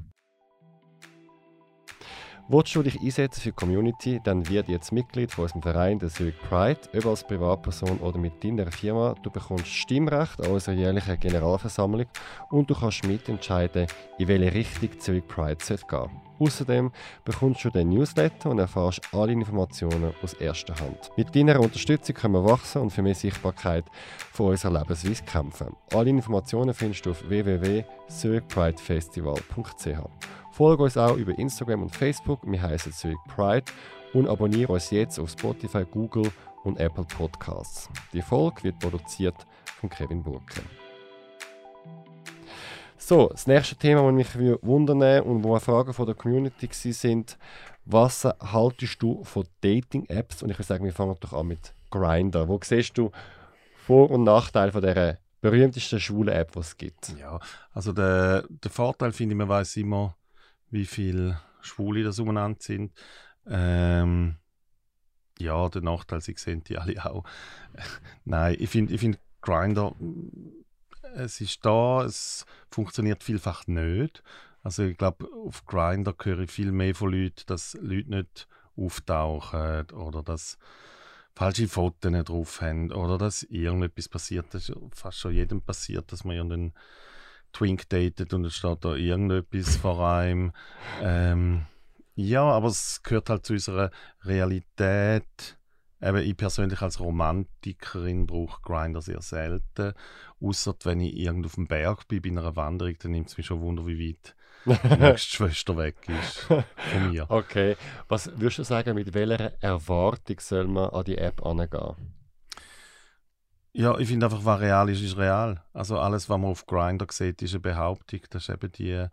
Willst du dich einsetzen für die Community, dann wird jetzt Mitglied von unserem Verein, der Zurich Pride, ob als Privatperson oder mit deiner Firma. Du bekommst Stimmrecht an unserer jährlichen Generalversammlung und du kannst mitentscheiden, in welche Richtung Zurich Pride soll gehen Außerdem bekommst du den Newsletter und erfährst alle Informationen aus erster Hand. Mit deiner Unterstützung können wir wachsen und für mehr Sichtbarkeit von unserer Lebensweise kämpfen. Alle Informationen findest du auf www.zurichpridefestival.ch. Folge uns auch über Instagram und Facebook. Wir heißen Zurich Pride und abonniere uns jetzt auf Spotify, Google und Apple Podcasts. Die Folge wird produziert von Kevin Burke. So, das nächste Thema, das mich wundern und wo Fragen von der Community sind, was haltest du von Dating-Apps? Und ich würde sagen, wir fangen doch an mit Grindr. Wo siehst du Vor- und Nachteile von dieser berühmtesten schwule App, die es gibt? Ja, also der, der Vorteil finde ich, man weiß immer, wie viele Schwule das umeinander sind. Ähm, ja, der Nachteil, sie sehen die alle auch. Nein, ich finde ich find Grindr, es ist da, es funktioniert vielfach nicht. Also ich glaube, auf Grindr höre ich viel mehr von Leuten, dass Leute nicht auftauchen oder dass falsche Fotos nicht drauf haben oder dass irgendetwas passiert. Das ist fast schon jedem passiert, dass man irgendeinen Twink datet und es steht da irgendetwas vor einem. Ähm, ja, aber es gehört halt zu unserer Realität. Eben, ich persönlich als Romantikerin brauche Grinder sehr selten. Außer wenn ich irgendwo auf dem Berg bin, bei einer Wanderung, dann nimmt es mich schon Wunder, wie weit die nächste Schwester weg ist von mir. Okay. Was würdest du sagen, mit welcher Erwartung soll man an die App angehen? Ja, ich finde einfach, was real ist, ist real. Also alles, was man auf Grindr sieht, ist eine Behauptung. Das ist eben die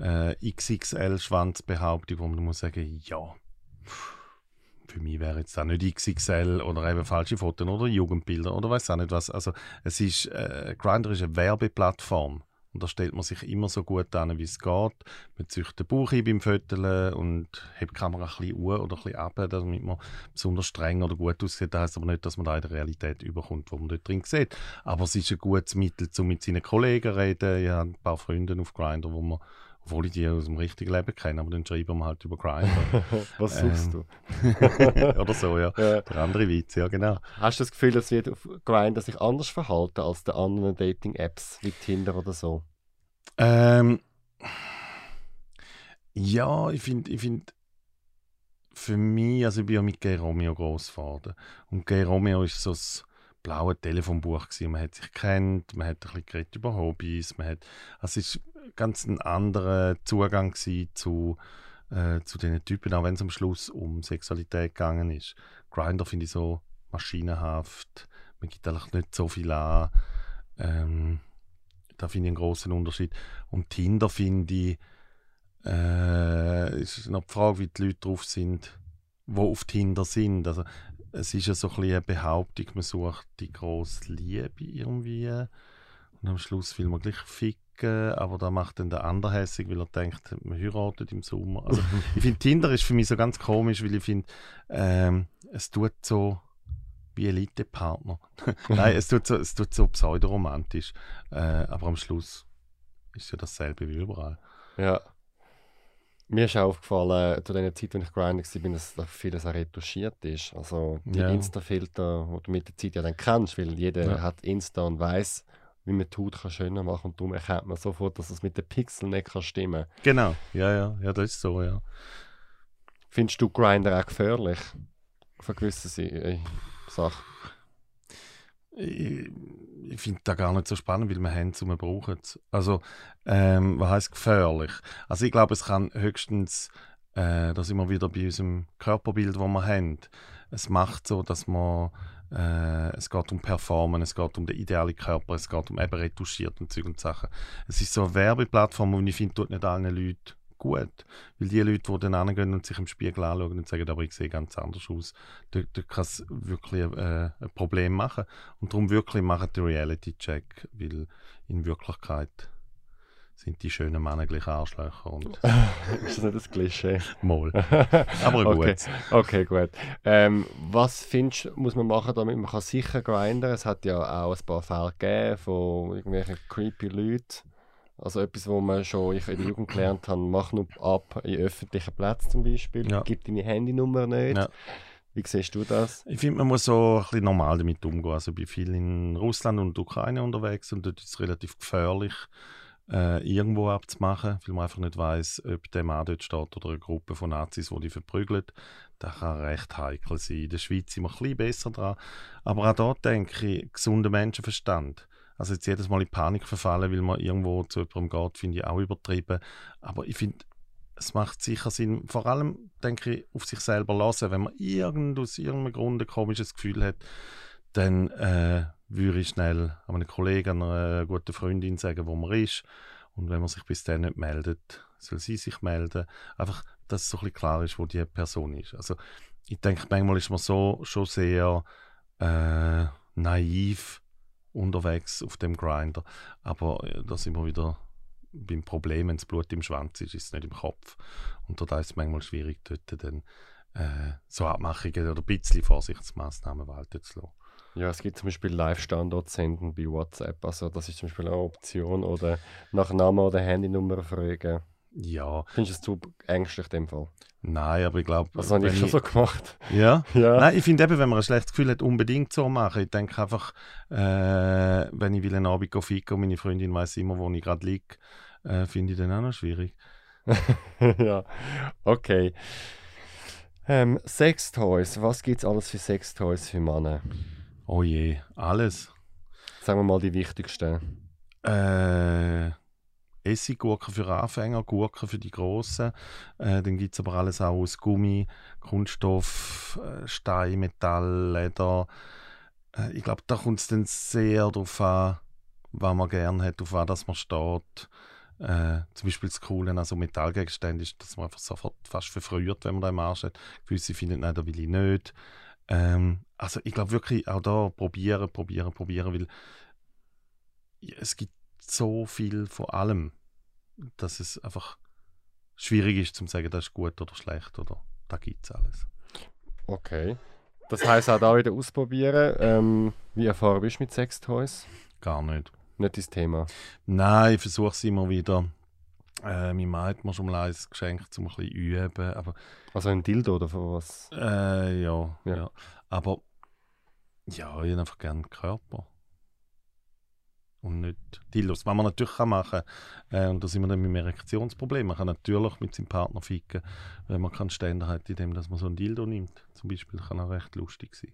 äh, XXL-Schwanzbehauptung, wo man muss sagen, ja, für mich wäre jetzt auch nicht XXL oder eben falsche Fotos oder Jugendbilder oder weiß auch nicht was. Also es ist, äh, Grindr ist eine Werbeplattform. Und da stellt man sich immer so gut an, wie es geht. Man zieht den Bauch ein beim Föteln und hebt die Kamera ein bisschen hoch oder ein bisschen ab, damit man besonders streng oder gut aussieht. Das heisst aber nicht, dass man da in der Realität überkommt, wo man dort drin sieht. Aber es ist ein gutes Mittel, um mit seinen Kollegen zu reden. Ich habe ein paar Freunde auf Grindr, wo man obwohl ich die aus dem richtigen Leben kenne, aber dann schreiben wir halt über Grindr. Was suchst ähm, du? oder so, ja. ja. Der andere Witz, ja, genau. Hast du das Gefühl, dass auf Grindr sich anders verhalten als die anderen Dating-Apps wie Tinder oder so? Ähm, ja, ich finde, ich find, für mich, also ich bin ja mit Gay Romeo groß geworden. Und Gay Romeo ist so das blaue Telefonbuch gewesen. Man hat sich kennt, man hat ein bisschen geredet über Hobbys, man hat, also es ist ganz ein anderer Zugang zu, äh, zu diesen Typen, auch wenn es am Schluss um Sexualität gegangen ist. Grinder finde ich so maschinenhaft, man gibt eigentlich nicht so viel an. Ähm, da finde ich einen großen Unterschied. Und Tinder finde ich, äh, ist noch die Frage, wie die Leute drauf sind, die auf Tinder sind. Also, es ist ja so ein eine Behauptung, man sucht die grosse Liebe irgendwie. Und am Schluss will man gleich ficken aber da macht dann der andere hässig, weil er denkt, man heiratet im Sommer. Also ich finde, Tinder ist für mich so ganz komisch, weil ich finde, ähm, es tut so wie Elite-Partner. Nein, es tut so, es tut so pseudoromantisch, äh, aber am Schluss ist ja dasselbe wie überall. Ja. Mir ist auch aufgefallen, zu der Zeit, als ich grinded war, dass da vieles auch retuschiert ist. Also die ja. Insta-Filter, die du mit der Zeit ja dann kennst, weil jeder ja. hat Insta und weiß wie man die Haut kann schöner machen kann. Und darum erkennt man sofort, dass es mit den Pixeln nicht kann stimmen kann. Genau, ja, ja, ja, das ist so, ja. Findest du Grinder auch gefährlich? Von gewissen äh, Sachen? Ich, ich finde das gar nicht so spannend, weil wir haben es und wir brauchen es. Also, ähm, was heißt gefährlich? Also ich glaube, es kann höchstens, äh, da sind wir wieder bei unserem Körperbild, das wir haben. Es macht so, dass man äh, es geht um Performen, es geht um den idealen Körper, es geht um eben retuschiert und Zeug und Sachen. Es ist so eine Werbeplattform, und ich finde, tut nicht allen Leuten gut. Weil die Leute, die dann angehen und sich im Spiegel anschauen und sagen, aber ich sehe ganz anders aus, da, da kann es wirklich äh, ein Problem machen. Und darum wirklich machen die Reality-Check, weil in Wirklichkeit sind die schönen Männer gleich Arschlöcher. Und ist das nicht das Klischee? Mal. Aber gut. Okay, okay gut. Ähm, was findest du, muss man machen, damit man kann sicher grinden Es hat ja auch ein paar Fälle gegeben von irgendwelchen creepy Leuten. Also etwas, wo man schon ich in der Jugend gelernt habe, mach nur ab in öffentlichen Plätzen zum Beispiel. Ja. Gib deine Handynummer nicht. Ja. Wie siehst du das? Ich finde, man muss so ein bisschen normal damit umgehen. Also ich bin viel in Russland und Ukraine unterwegs und dort ist es relativ gefährlich, äh, irgendwo abzumachen, weil man einfach nicht weiß, ob der Mann dort steht oder eine Gruppe von Nazis, die die verprügelt. Das kann recht heikel sein. In der Schweiz sind wir ein bisschen besser dran. Aber auch dort denke ich, gesunder Menschenverstand. Also jetzt jedes Mal in Panik verfallen, weil man irgendwo zu jemandem geht, finde ich auch übertrieben. Aber ich finde, es macht sicher Sinn, vor allem, denke ich, auf sich selber lassen. Wenn man irgend, aus irgendeinem Grund ein komisches Gefühl hat, dann äh, würde ich schnell an einen Kollegen, einer guten Freundin sagen, wo man ist. Und wenn man sich bis dann nicht meldet, soll sie sich melden. Einfach, dass es so ein bisschen klar ist, wo die Person ist. Also, ich denke, manchmal ist man so schon sehr äh, naiv unterwegs auf dem Grinder. Aber äh, da sind wir wieder beim Problem, wenn das Blut im Schwanz ist, ist es nicht im Kopf. Und da ist es manchmal schwierig, dort dann äh, so Abmachungen oder ein bisschen Vorsichtsmaßnahmen walten zu lassen. Ja, es gibt zum Beispiel Live-Standort senden bei WhatsApp. Also das ist zum Beispiel eine Option. Oder nach Namen oder Handynummer fragen. Ja. Findest du es zu ängstlich in dem Fall? Nein, aber ich glaube... Das habe ich schon so gemacht. Ja? ja. Nein, ich finde eben, wenn man ein schlechtes Gefühl hat, unbedingt so machen. Ich denke einfach, äh, wenn ich will einen Abend ficken und meine Freundin weiß immer, wo ich gerade liege, äh, finde ich dann auch noch schwierig. ja, okay. Ähm, Sextoys, was gibt es alles für Sextoys für Männer? Oh je, alles. Sagen wir mal die wichtigsten. Äh, Essiggurken für Anfänger, Gurken für die Grossen. Äh, dann gibt es aber alles auch aus Gummi, Kunststoff, äh, Stein, Metall, Leder. Äh, ich glaube, da kommt es dann sehr darauf an, was man gerne hat, auf was man steht. Äh, zum Beispiel das Coole an so Metallgegenständen ist, dass man einfach sofort fast verfrüht, wenn man da im Arsch hat. Gewisse finden, nein, da will ich nicht. Ähm, also ich glaube wirklich auch da probieren, probieren, probieren, weil es gibt so viel von allem, dass es einfach schwierig ist zu sagen, das ist gut oder schlecht oder da gibt es alles. Okay. Das heißt auch da wieder ausprobieren. Ähm, wie erfahren bist du mit Sextoys? Gar nicht. Nicht das Thema? Nein, ich versuche es immer wieder. Äh, mein Mann hat mir schon mal eins geschenkt, um ein bisschen üben. Aber, also ein Dildo oder was? Äh, ja, ja, ja. Aber ja, ich habe einfach gerne Körper. Und nicht Dildos. Was man natürlich kann machen kann, äh, und da sind wir dann mit dem Erektionsproblem. Man kann natürlich mit seinem Partner ficken, wenn man keinen Ständer hat, indem dass man so ein Dildo nimmt. Zum Beispiel kann auch recht lustig sein.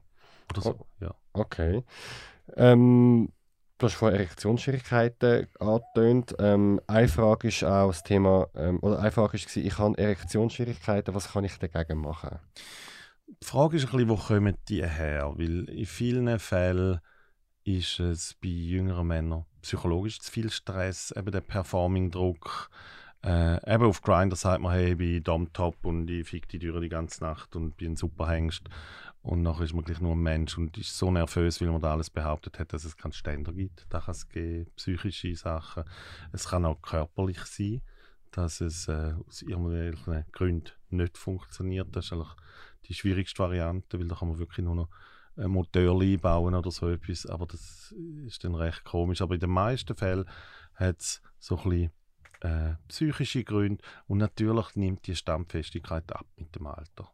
Oder so, oh, ja. Okay. Ähm, Du hast von Erektionsschwierigkeiten angetönt. Ähm, eine Frage ist auch das Thema, ähm, oder eine Frage war, ich habe Erektionsschwierigkeiten, was kann ich dagegen machen? Die Frage ist ein bisschen, wo kommen die her? Weil in vielen Fällen ist es bei jüngeren Männern psychologisch zu viel Stress, eben der Performing-Druck. Äh, eben auf Grindr sagt man, hey, ich bin Dom-Top und ich fick die Türe die ganze Nacht und bin ein Superhengst. Und nachher ist man gleich nur ein Mensch und ist so nervös, weil man da alles behauptet hat, dass es keinen Ständer gibt. Da kann es geben, psychische Sachen. Es kann auch körperlich sein, dass es äh, aus irgendwelchen Gründen nicht funktioniert. Das ist die schwierigste Variante, weil da kann man wirklich nur noch ein Motor einbauen oder so etwas. Aber das ist dann recht komisch. Aber in den meisten Fällen hat es so ein bisschen äh, psychische Gründe und natürlich nimmt die Stammfestigkeit ab mit dem Alter.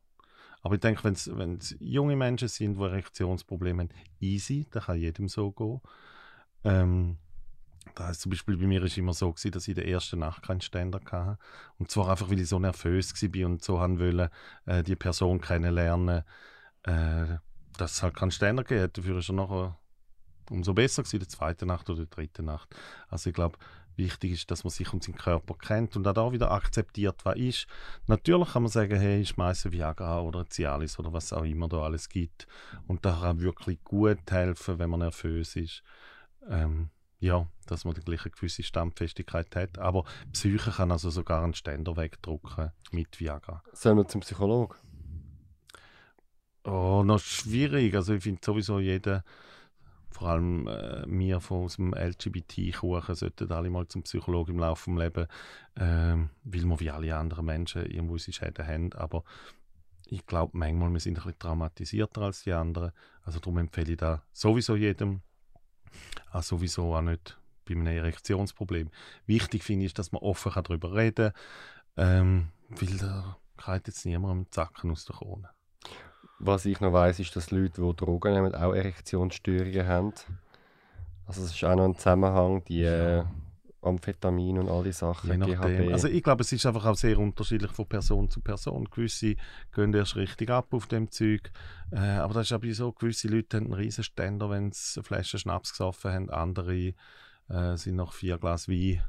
Aber ich denke, wenn es junge Menschen sind, die Erektionsprobleme haben, easy, dann kann jedem so gehen. Ähm, da heißt zum Beispiel bei mir ist immer so gewesen, dass ich in der ersten Nacht keinen Ständer hatte. Und zwar einfach, weil ich so nervös war und so haben wollte, äh, die Person kennenlernen, äh, dass es halt keinen Ständer gibt. Dafür ist er nachher umso besser gewesen, die zweite Nacht oder die dritte Nacht. Also ich glaube, Wichtig ist, dass man sich und seinen Körper kennt und auch wieder akzeptiert, was ist. Natürlich kann man sagen, hey, ich schmeiße Viagra oder Cialis oder was auch immer da alles gibt. Und da kann wirklich gut helfen, wenn man nervös ist. Ähm, ja, dass man die gleiche gewisse Stammfestigkeit hat. Aber Psyche kann also sogar einen Ständer wegdrücken mit Viagra. Sollen wir zum Psychologen? Oh, noch schwierig. Also ich finde sowieso jeder vor allem äh, wir von aus dem LGBT-Kuchen sollten alle mal zum Psychologen im Laufe des Lebens, äh, weil wir wie alle anderen Menschen irgendwo unsere Schäden haben, aber ich glaube manchmal, wir sind ein bisschen traumatisierter als die anderen, also darum empfehle ich da sowieso jedem, auch sowieso auch nicht bei einem Erektionsproblem. Wichtig finde ich, dass man offen darüber reden kann, ähm, weil da geht jetzt niemand Zacken aus der Krone. Was ich noch weiß, ist, dass Leute, die Drogen nehmen, auch Erektionsstörungen haben. Also es ist auch noch ein Zusammenhang, die äh, Amphetamin und all die Sachen, GHB. Also ich glaube, es ist einfach auch sehr unterschiedlich von Person zu Person. Gewisse gehen erst richtig ab auf dem Zeug. Äh, aber das ist aber so, gewisse Leute haben einen riesen Ständer, wenn sie eine Flasche Schnaps gesoffen haben. Andere äh, sind nach vier Glas Wein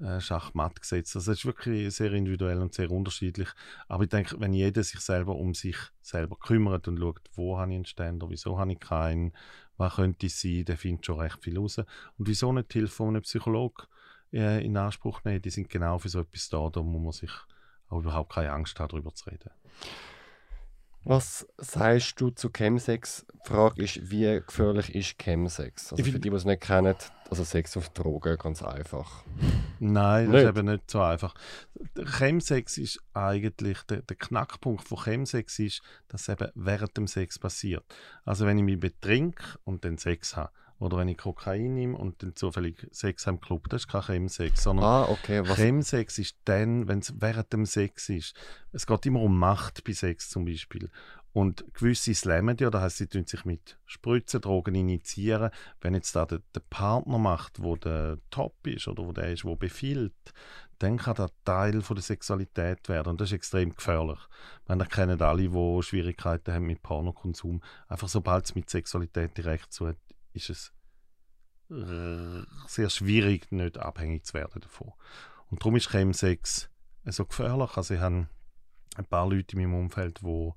äh, Schachmatt gesetzt. Also es ist wirklich sehr individuell und sehr unterschiedlich. Aber ich denke, wenn jeder sich selber um sich selber kümmert und schaut, wo habe ich einen Ständer, wieso habe ich keinen, was könnte es sein, der findet schon recht viel raus. Und wieso nicht die Hilfe von einem Psychologen äh, in Anspruch nehmen? Die sind genau für so etwas da, da muss man sich auch überhaupt keine Angst haben, darüber zu reden. Was sagst du zu Chemsex? Die Frage ist, wie gefährlich ist Chemsex? Also für die, die es nicht kennen, also Sex auf Drogen, ganz einfach. Nein, das nicht. ist eben nicht so einfach. Chemsex ist eigentlich, der, der Knackpunkt von Chemsex ist, dass es eben während dem Sex passiert. Also wenn ich mich betrink und dann Sex habe, oder wenn ich Kokain nehme und dann zufällig Sex im Club, das ist kein Chemsex, sondern ah, okay, was? Chemsex ist dann, wenn es während dem Sex ist. Es geht immer um Macht bei Sex zum Beispiel. Und gewisse slammen ja, das heißt, sie tun sich mit Spritzendrogen initiieren. Wenn jetzt da der, der, Partner macht, wo der Top ist oder wo der ist, wo befiehlt, dann kann das Teil von der Sexualität werden. Und das ist extrem gefährlich. Man erkennt alle, die Schwierigkeiten haben mit Pornokonsum. Einfach sobald es mit Sexualität direkt zu hat, ist es sehr schwierig, nicht abhängig zu werden davon. Und darum ist Chemsex so gefährlich. Also ich habe ein paar Leute in meinem Umfeld, die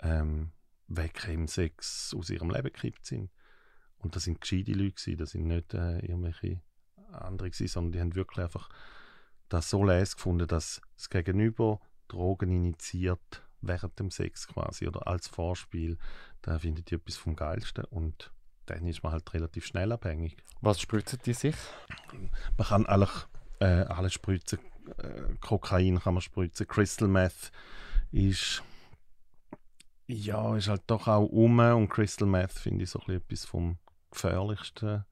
ähm, wegen Chemsex aus ihrem Leben gekippt sind. Und das sind gescheite Leute, das sind nicht äh, irgendwelche andere sondern die haben wirklich einfach das so les gefunden, dass das Gegenüber Drogen initiiert während dem Sex quasi oder als Vorspiel. Da findet die etwas vom Geilsten und dann ist man halt relativ schnell abhängig. Was spritzen die sich? Man kann eigentlich äh, alles spritzen. Äh, Kokain kann man spritzen. Crystal Meth ist ja, ist halt doch auch um und Crystal Meth finde ich so etwas vom gefährlichsten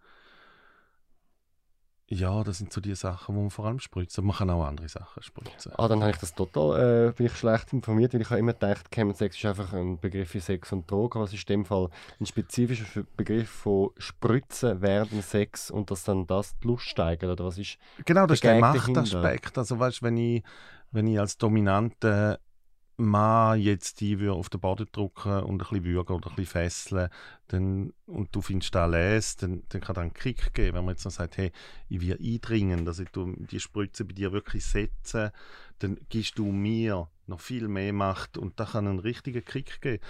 ja, das sind so die Sachen, die man vor allem spritzt. Man kann auch andere Sachen spritzen. Ah, dann habe ich das total äh, bin ich schlecht informiert, weil ich habe immer gedacht, Chemsex ist einfach ein Begriff für Sex und Drogen. Was ist in dem Fall ein spezifischer Begriff von Spritzen während Sex und dass dann das die Lust steigert? Oder was ist genau, das ist der Machtaspekt. Also weißt, wenn ich, wenn ich als dominante Mann jetzt die auf den Boden drücken und ein bisschen würgen oder ein bisschen fesseln dann, und du findest das les, dann, dann kann das einen Kick geben. Wenn man jetzt noch sagt, hey, ich will eindringen, dass ich die Spritze bei dir wirklich setze, dann gibst du mir noch viel mehr Macht und da kann einen richtigen Kick geben,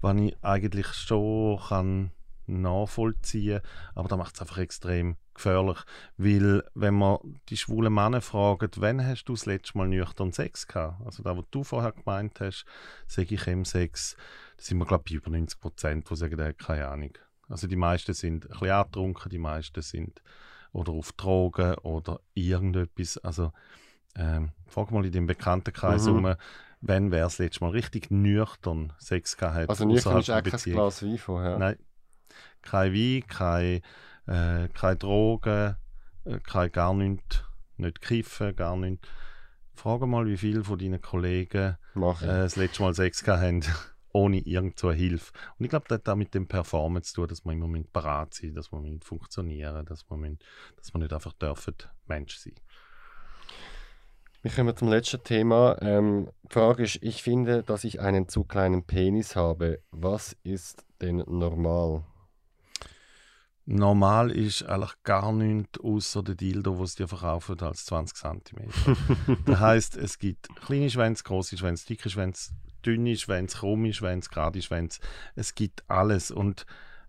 wenn ich eigentlich schon kann nachvollziehen. Aber da macht es einfach extrem gefährlich. Weil, wenn man die schwulen Männer fragt, wann hast du das letzte Mal nüchtern Sex gehabt? Also, da, was du vorher gemeint hast, sage ich im Sex, da sind wir, glaube ich, bei über 90 Prozent, die sagen, keine Ahnung. Also, die meisten sind ein bisschen angetrunken, die meisten sind oder auf Drogen oder irgendetwas. Also, ähm, frag mal in deinem Bekanntenkreis mhm. um, wenn wer das letzte Mal richtig nüchtern Sex gehabt hat. Also nüchtern ist auch kein Glas Wein vorher? Nein, kein Wein, kein, äh, keine Drogen, äh, kein gar nichts, nicht kiffen, gar nichts. Frage mal, wie viele von deinen Kollegen äh, das letzte Mal Sex haben, ohne irgendeine Hilfe. Und ich glaube, das hat auch mit dem Performance zu tun, dass man immer parat sein dass man funktionieren dass man, dass man nicht einfach dürfen Mensch sein wir kommen zum letzten Thema. Ähm, die Frage ist, ich finde, dass ich einen zu kleinen Penis habe. Was ist denn normal? Normal ist eigentlich gar nichts außer der Dildo, was dir verkaufen als 20 cm. das heisst, es gibt kleine Schwänze, große Schwänze, dicke Schwänze, dünne Schwänze, krumme Schwänze, gerade Schwänze. Es gibt alles. Und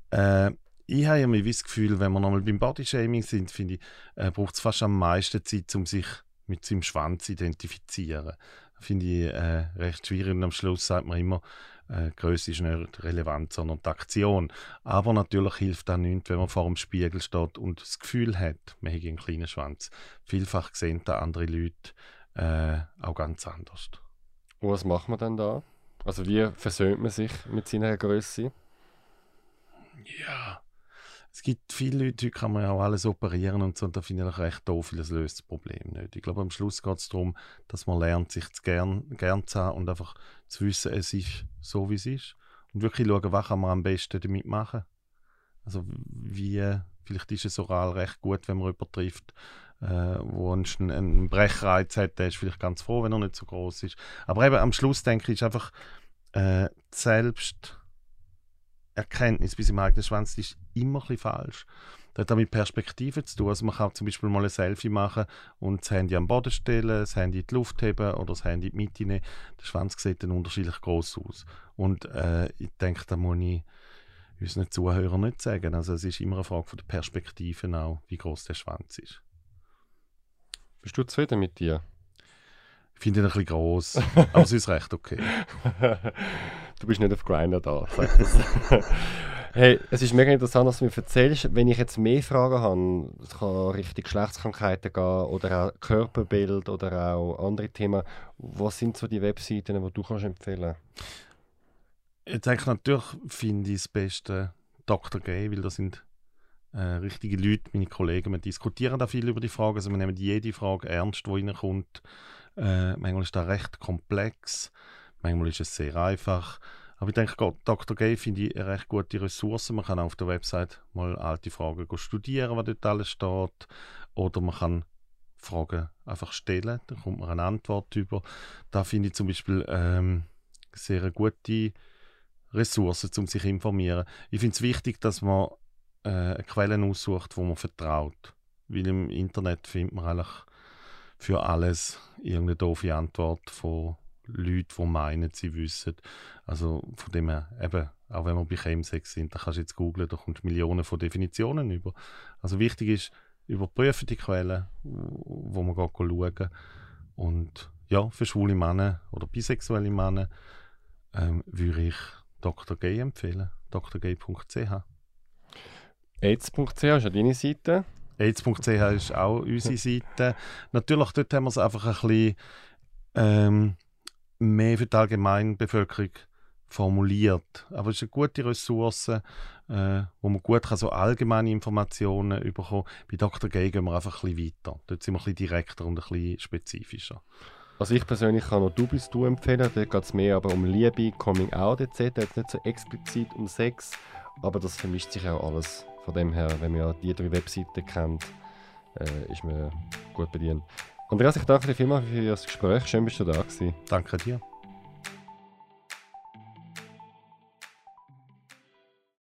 äh, ich habe immer das Gefühl, wenn wir nochmal beim Bodyshaming sind, finde ich, äh, braucht es fast am meisten Zeit, um sich mit seinem Schwanz zu identifizieren. Das finde ich äh, recht schwierig. Und am Schluss sagt man immer, äh, Größe ist nicht relevant, sondern die Aktion. Aber natürlich hilft das nichts, wenn man vor dem Spiegel steht und das Gefühl hat, man hätte einen kleinen Schwanz. Vielfach sehen da andere Leute äh, auch ganz anders. Und was macht man dann da? Also wie versöhnt man sich mit seiner Größe? Ja, es gibt viele Leute, heute kann man ja auch alles operieren und so, und da finde ich recht doof, weil das löst das Problem nicht. Ich glaube, am Schluss geht es darum, dass man lernt, sich zu gern, gern zu haben und einfach zu wissen, es ist so, wie es ist. Und wirklich schauen, was kann man am besten damit machen. Also wie, vielleicht ist es oral recht gut, wenn man jemanden trifft, äh, wo einen, einen Brechreiz hat, der ist vielleicht ganz froh, wenn er nicht so groß ist. Aber eben am Schluss denke ich, ist einfach äh, selbst Erkenntnis bei seinem eigenen Schwanz die ist immer ein falsch. Das hat auch mit Perspektiven zu tun. Also man kann zum Beispiel mal ein Selfie machen und das Handy am Boden stellen, das Handy in die Luft heben oder das Handy in die Mitte nehmen. Der Schwanz sieht dann unterschiedlich groß aus. Und äh, ich denke, da muss ich unseren Zuhörern nicht sagen. Also es ist immer eine Frage von der Perspektive auch, wie groß der Schwanz ist. Bist du zufrieden mit dir? Ich finde ihn ein bisschen gross, aber es ist recht okay. du bist nicht auf Grinder da, hey, es ist mega interessant, was du mir erzählst. Wenn ich jetzt mehr Fragen habe, es kann Richtung Geschlechtskrankheiten gehen oder auch Körperbild oder auch andere Themen. Was sind so die Webseiten, die du kannst empfehlen Ich denke natürlich, finde ich das Beste Dr. Gay, weil das sind äh, richtige Leute, meine Kollegen. Wir diskutieren da viel über die Fragen, also wir nehmen jede Frage ernst, die reinkommt. Äh, manchmal ist das recht komplex, manchmal ist es sehr einfach. Aber ich denke, Dr. Gay finde ich eine recht gute Ressource. Man kann auf der Website mal alte Fragen studieren, was dort alles steht. Oder man kann Fragen einfach stellen, dann kommt man eine Antwort über. Da finde ich zum Beispiel ähm, sehr eine gute Ressource, um sich zu informieren. Ich finde es wichtig, dass man äh, Quellen aussucht, wo man vertraut. Weil im Internet findet man eigentlich für alles irgendeine doofe Antwort von Leuten, die meinen, sie wissen. Also von dem her, eben, auch wenn wir bei Chemsex sind, da kannst du jetzt googlen, da kommst Millionen von Definitionen über. Also wichtig ist, überprüfen die Quellen, wo man geht schauen. Und ja, für schwule Männer oder bisexuelle Männer ähm, würde ich Dr. Gay empfehlen, drgay.ch. AIDS.ch ist ja deine Seite. AIDS.ch ist auch unsere Seite. Natürlich, dort haben wir es einfach ein bisschen ähm, mehr für die Allgemeinbevölkerung formuliert. Aber es ist eine gute Ressource, äh, wo man gut kann so allgemeine Informationen bekommen Bei Dr. Gay gehen wir einfach ein bisschen weiter. Dort sind wir ein bisschen direkter und ein bisschen spezifischer. Also ich persönlich kann noch «Du bist du» empfehlen. Dort geht es mehr aber um Liebe, Coming Out etc. Jetzt nicht so explizit um Sex, aber das vermischt sich auch alles. Von dem her, wenn man ja die drei Webseiten kennt, äh, ist man gut bedient. Andreas, ich danke dir vielmals für das Gespräch. Schön, bist du da gewesen. Danke dir.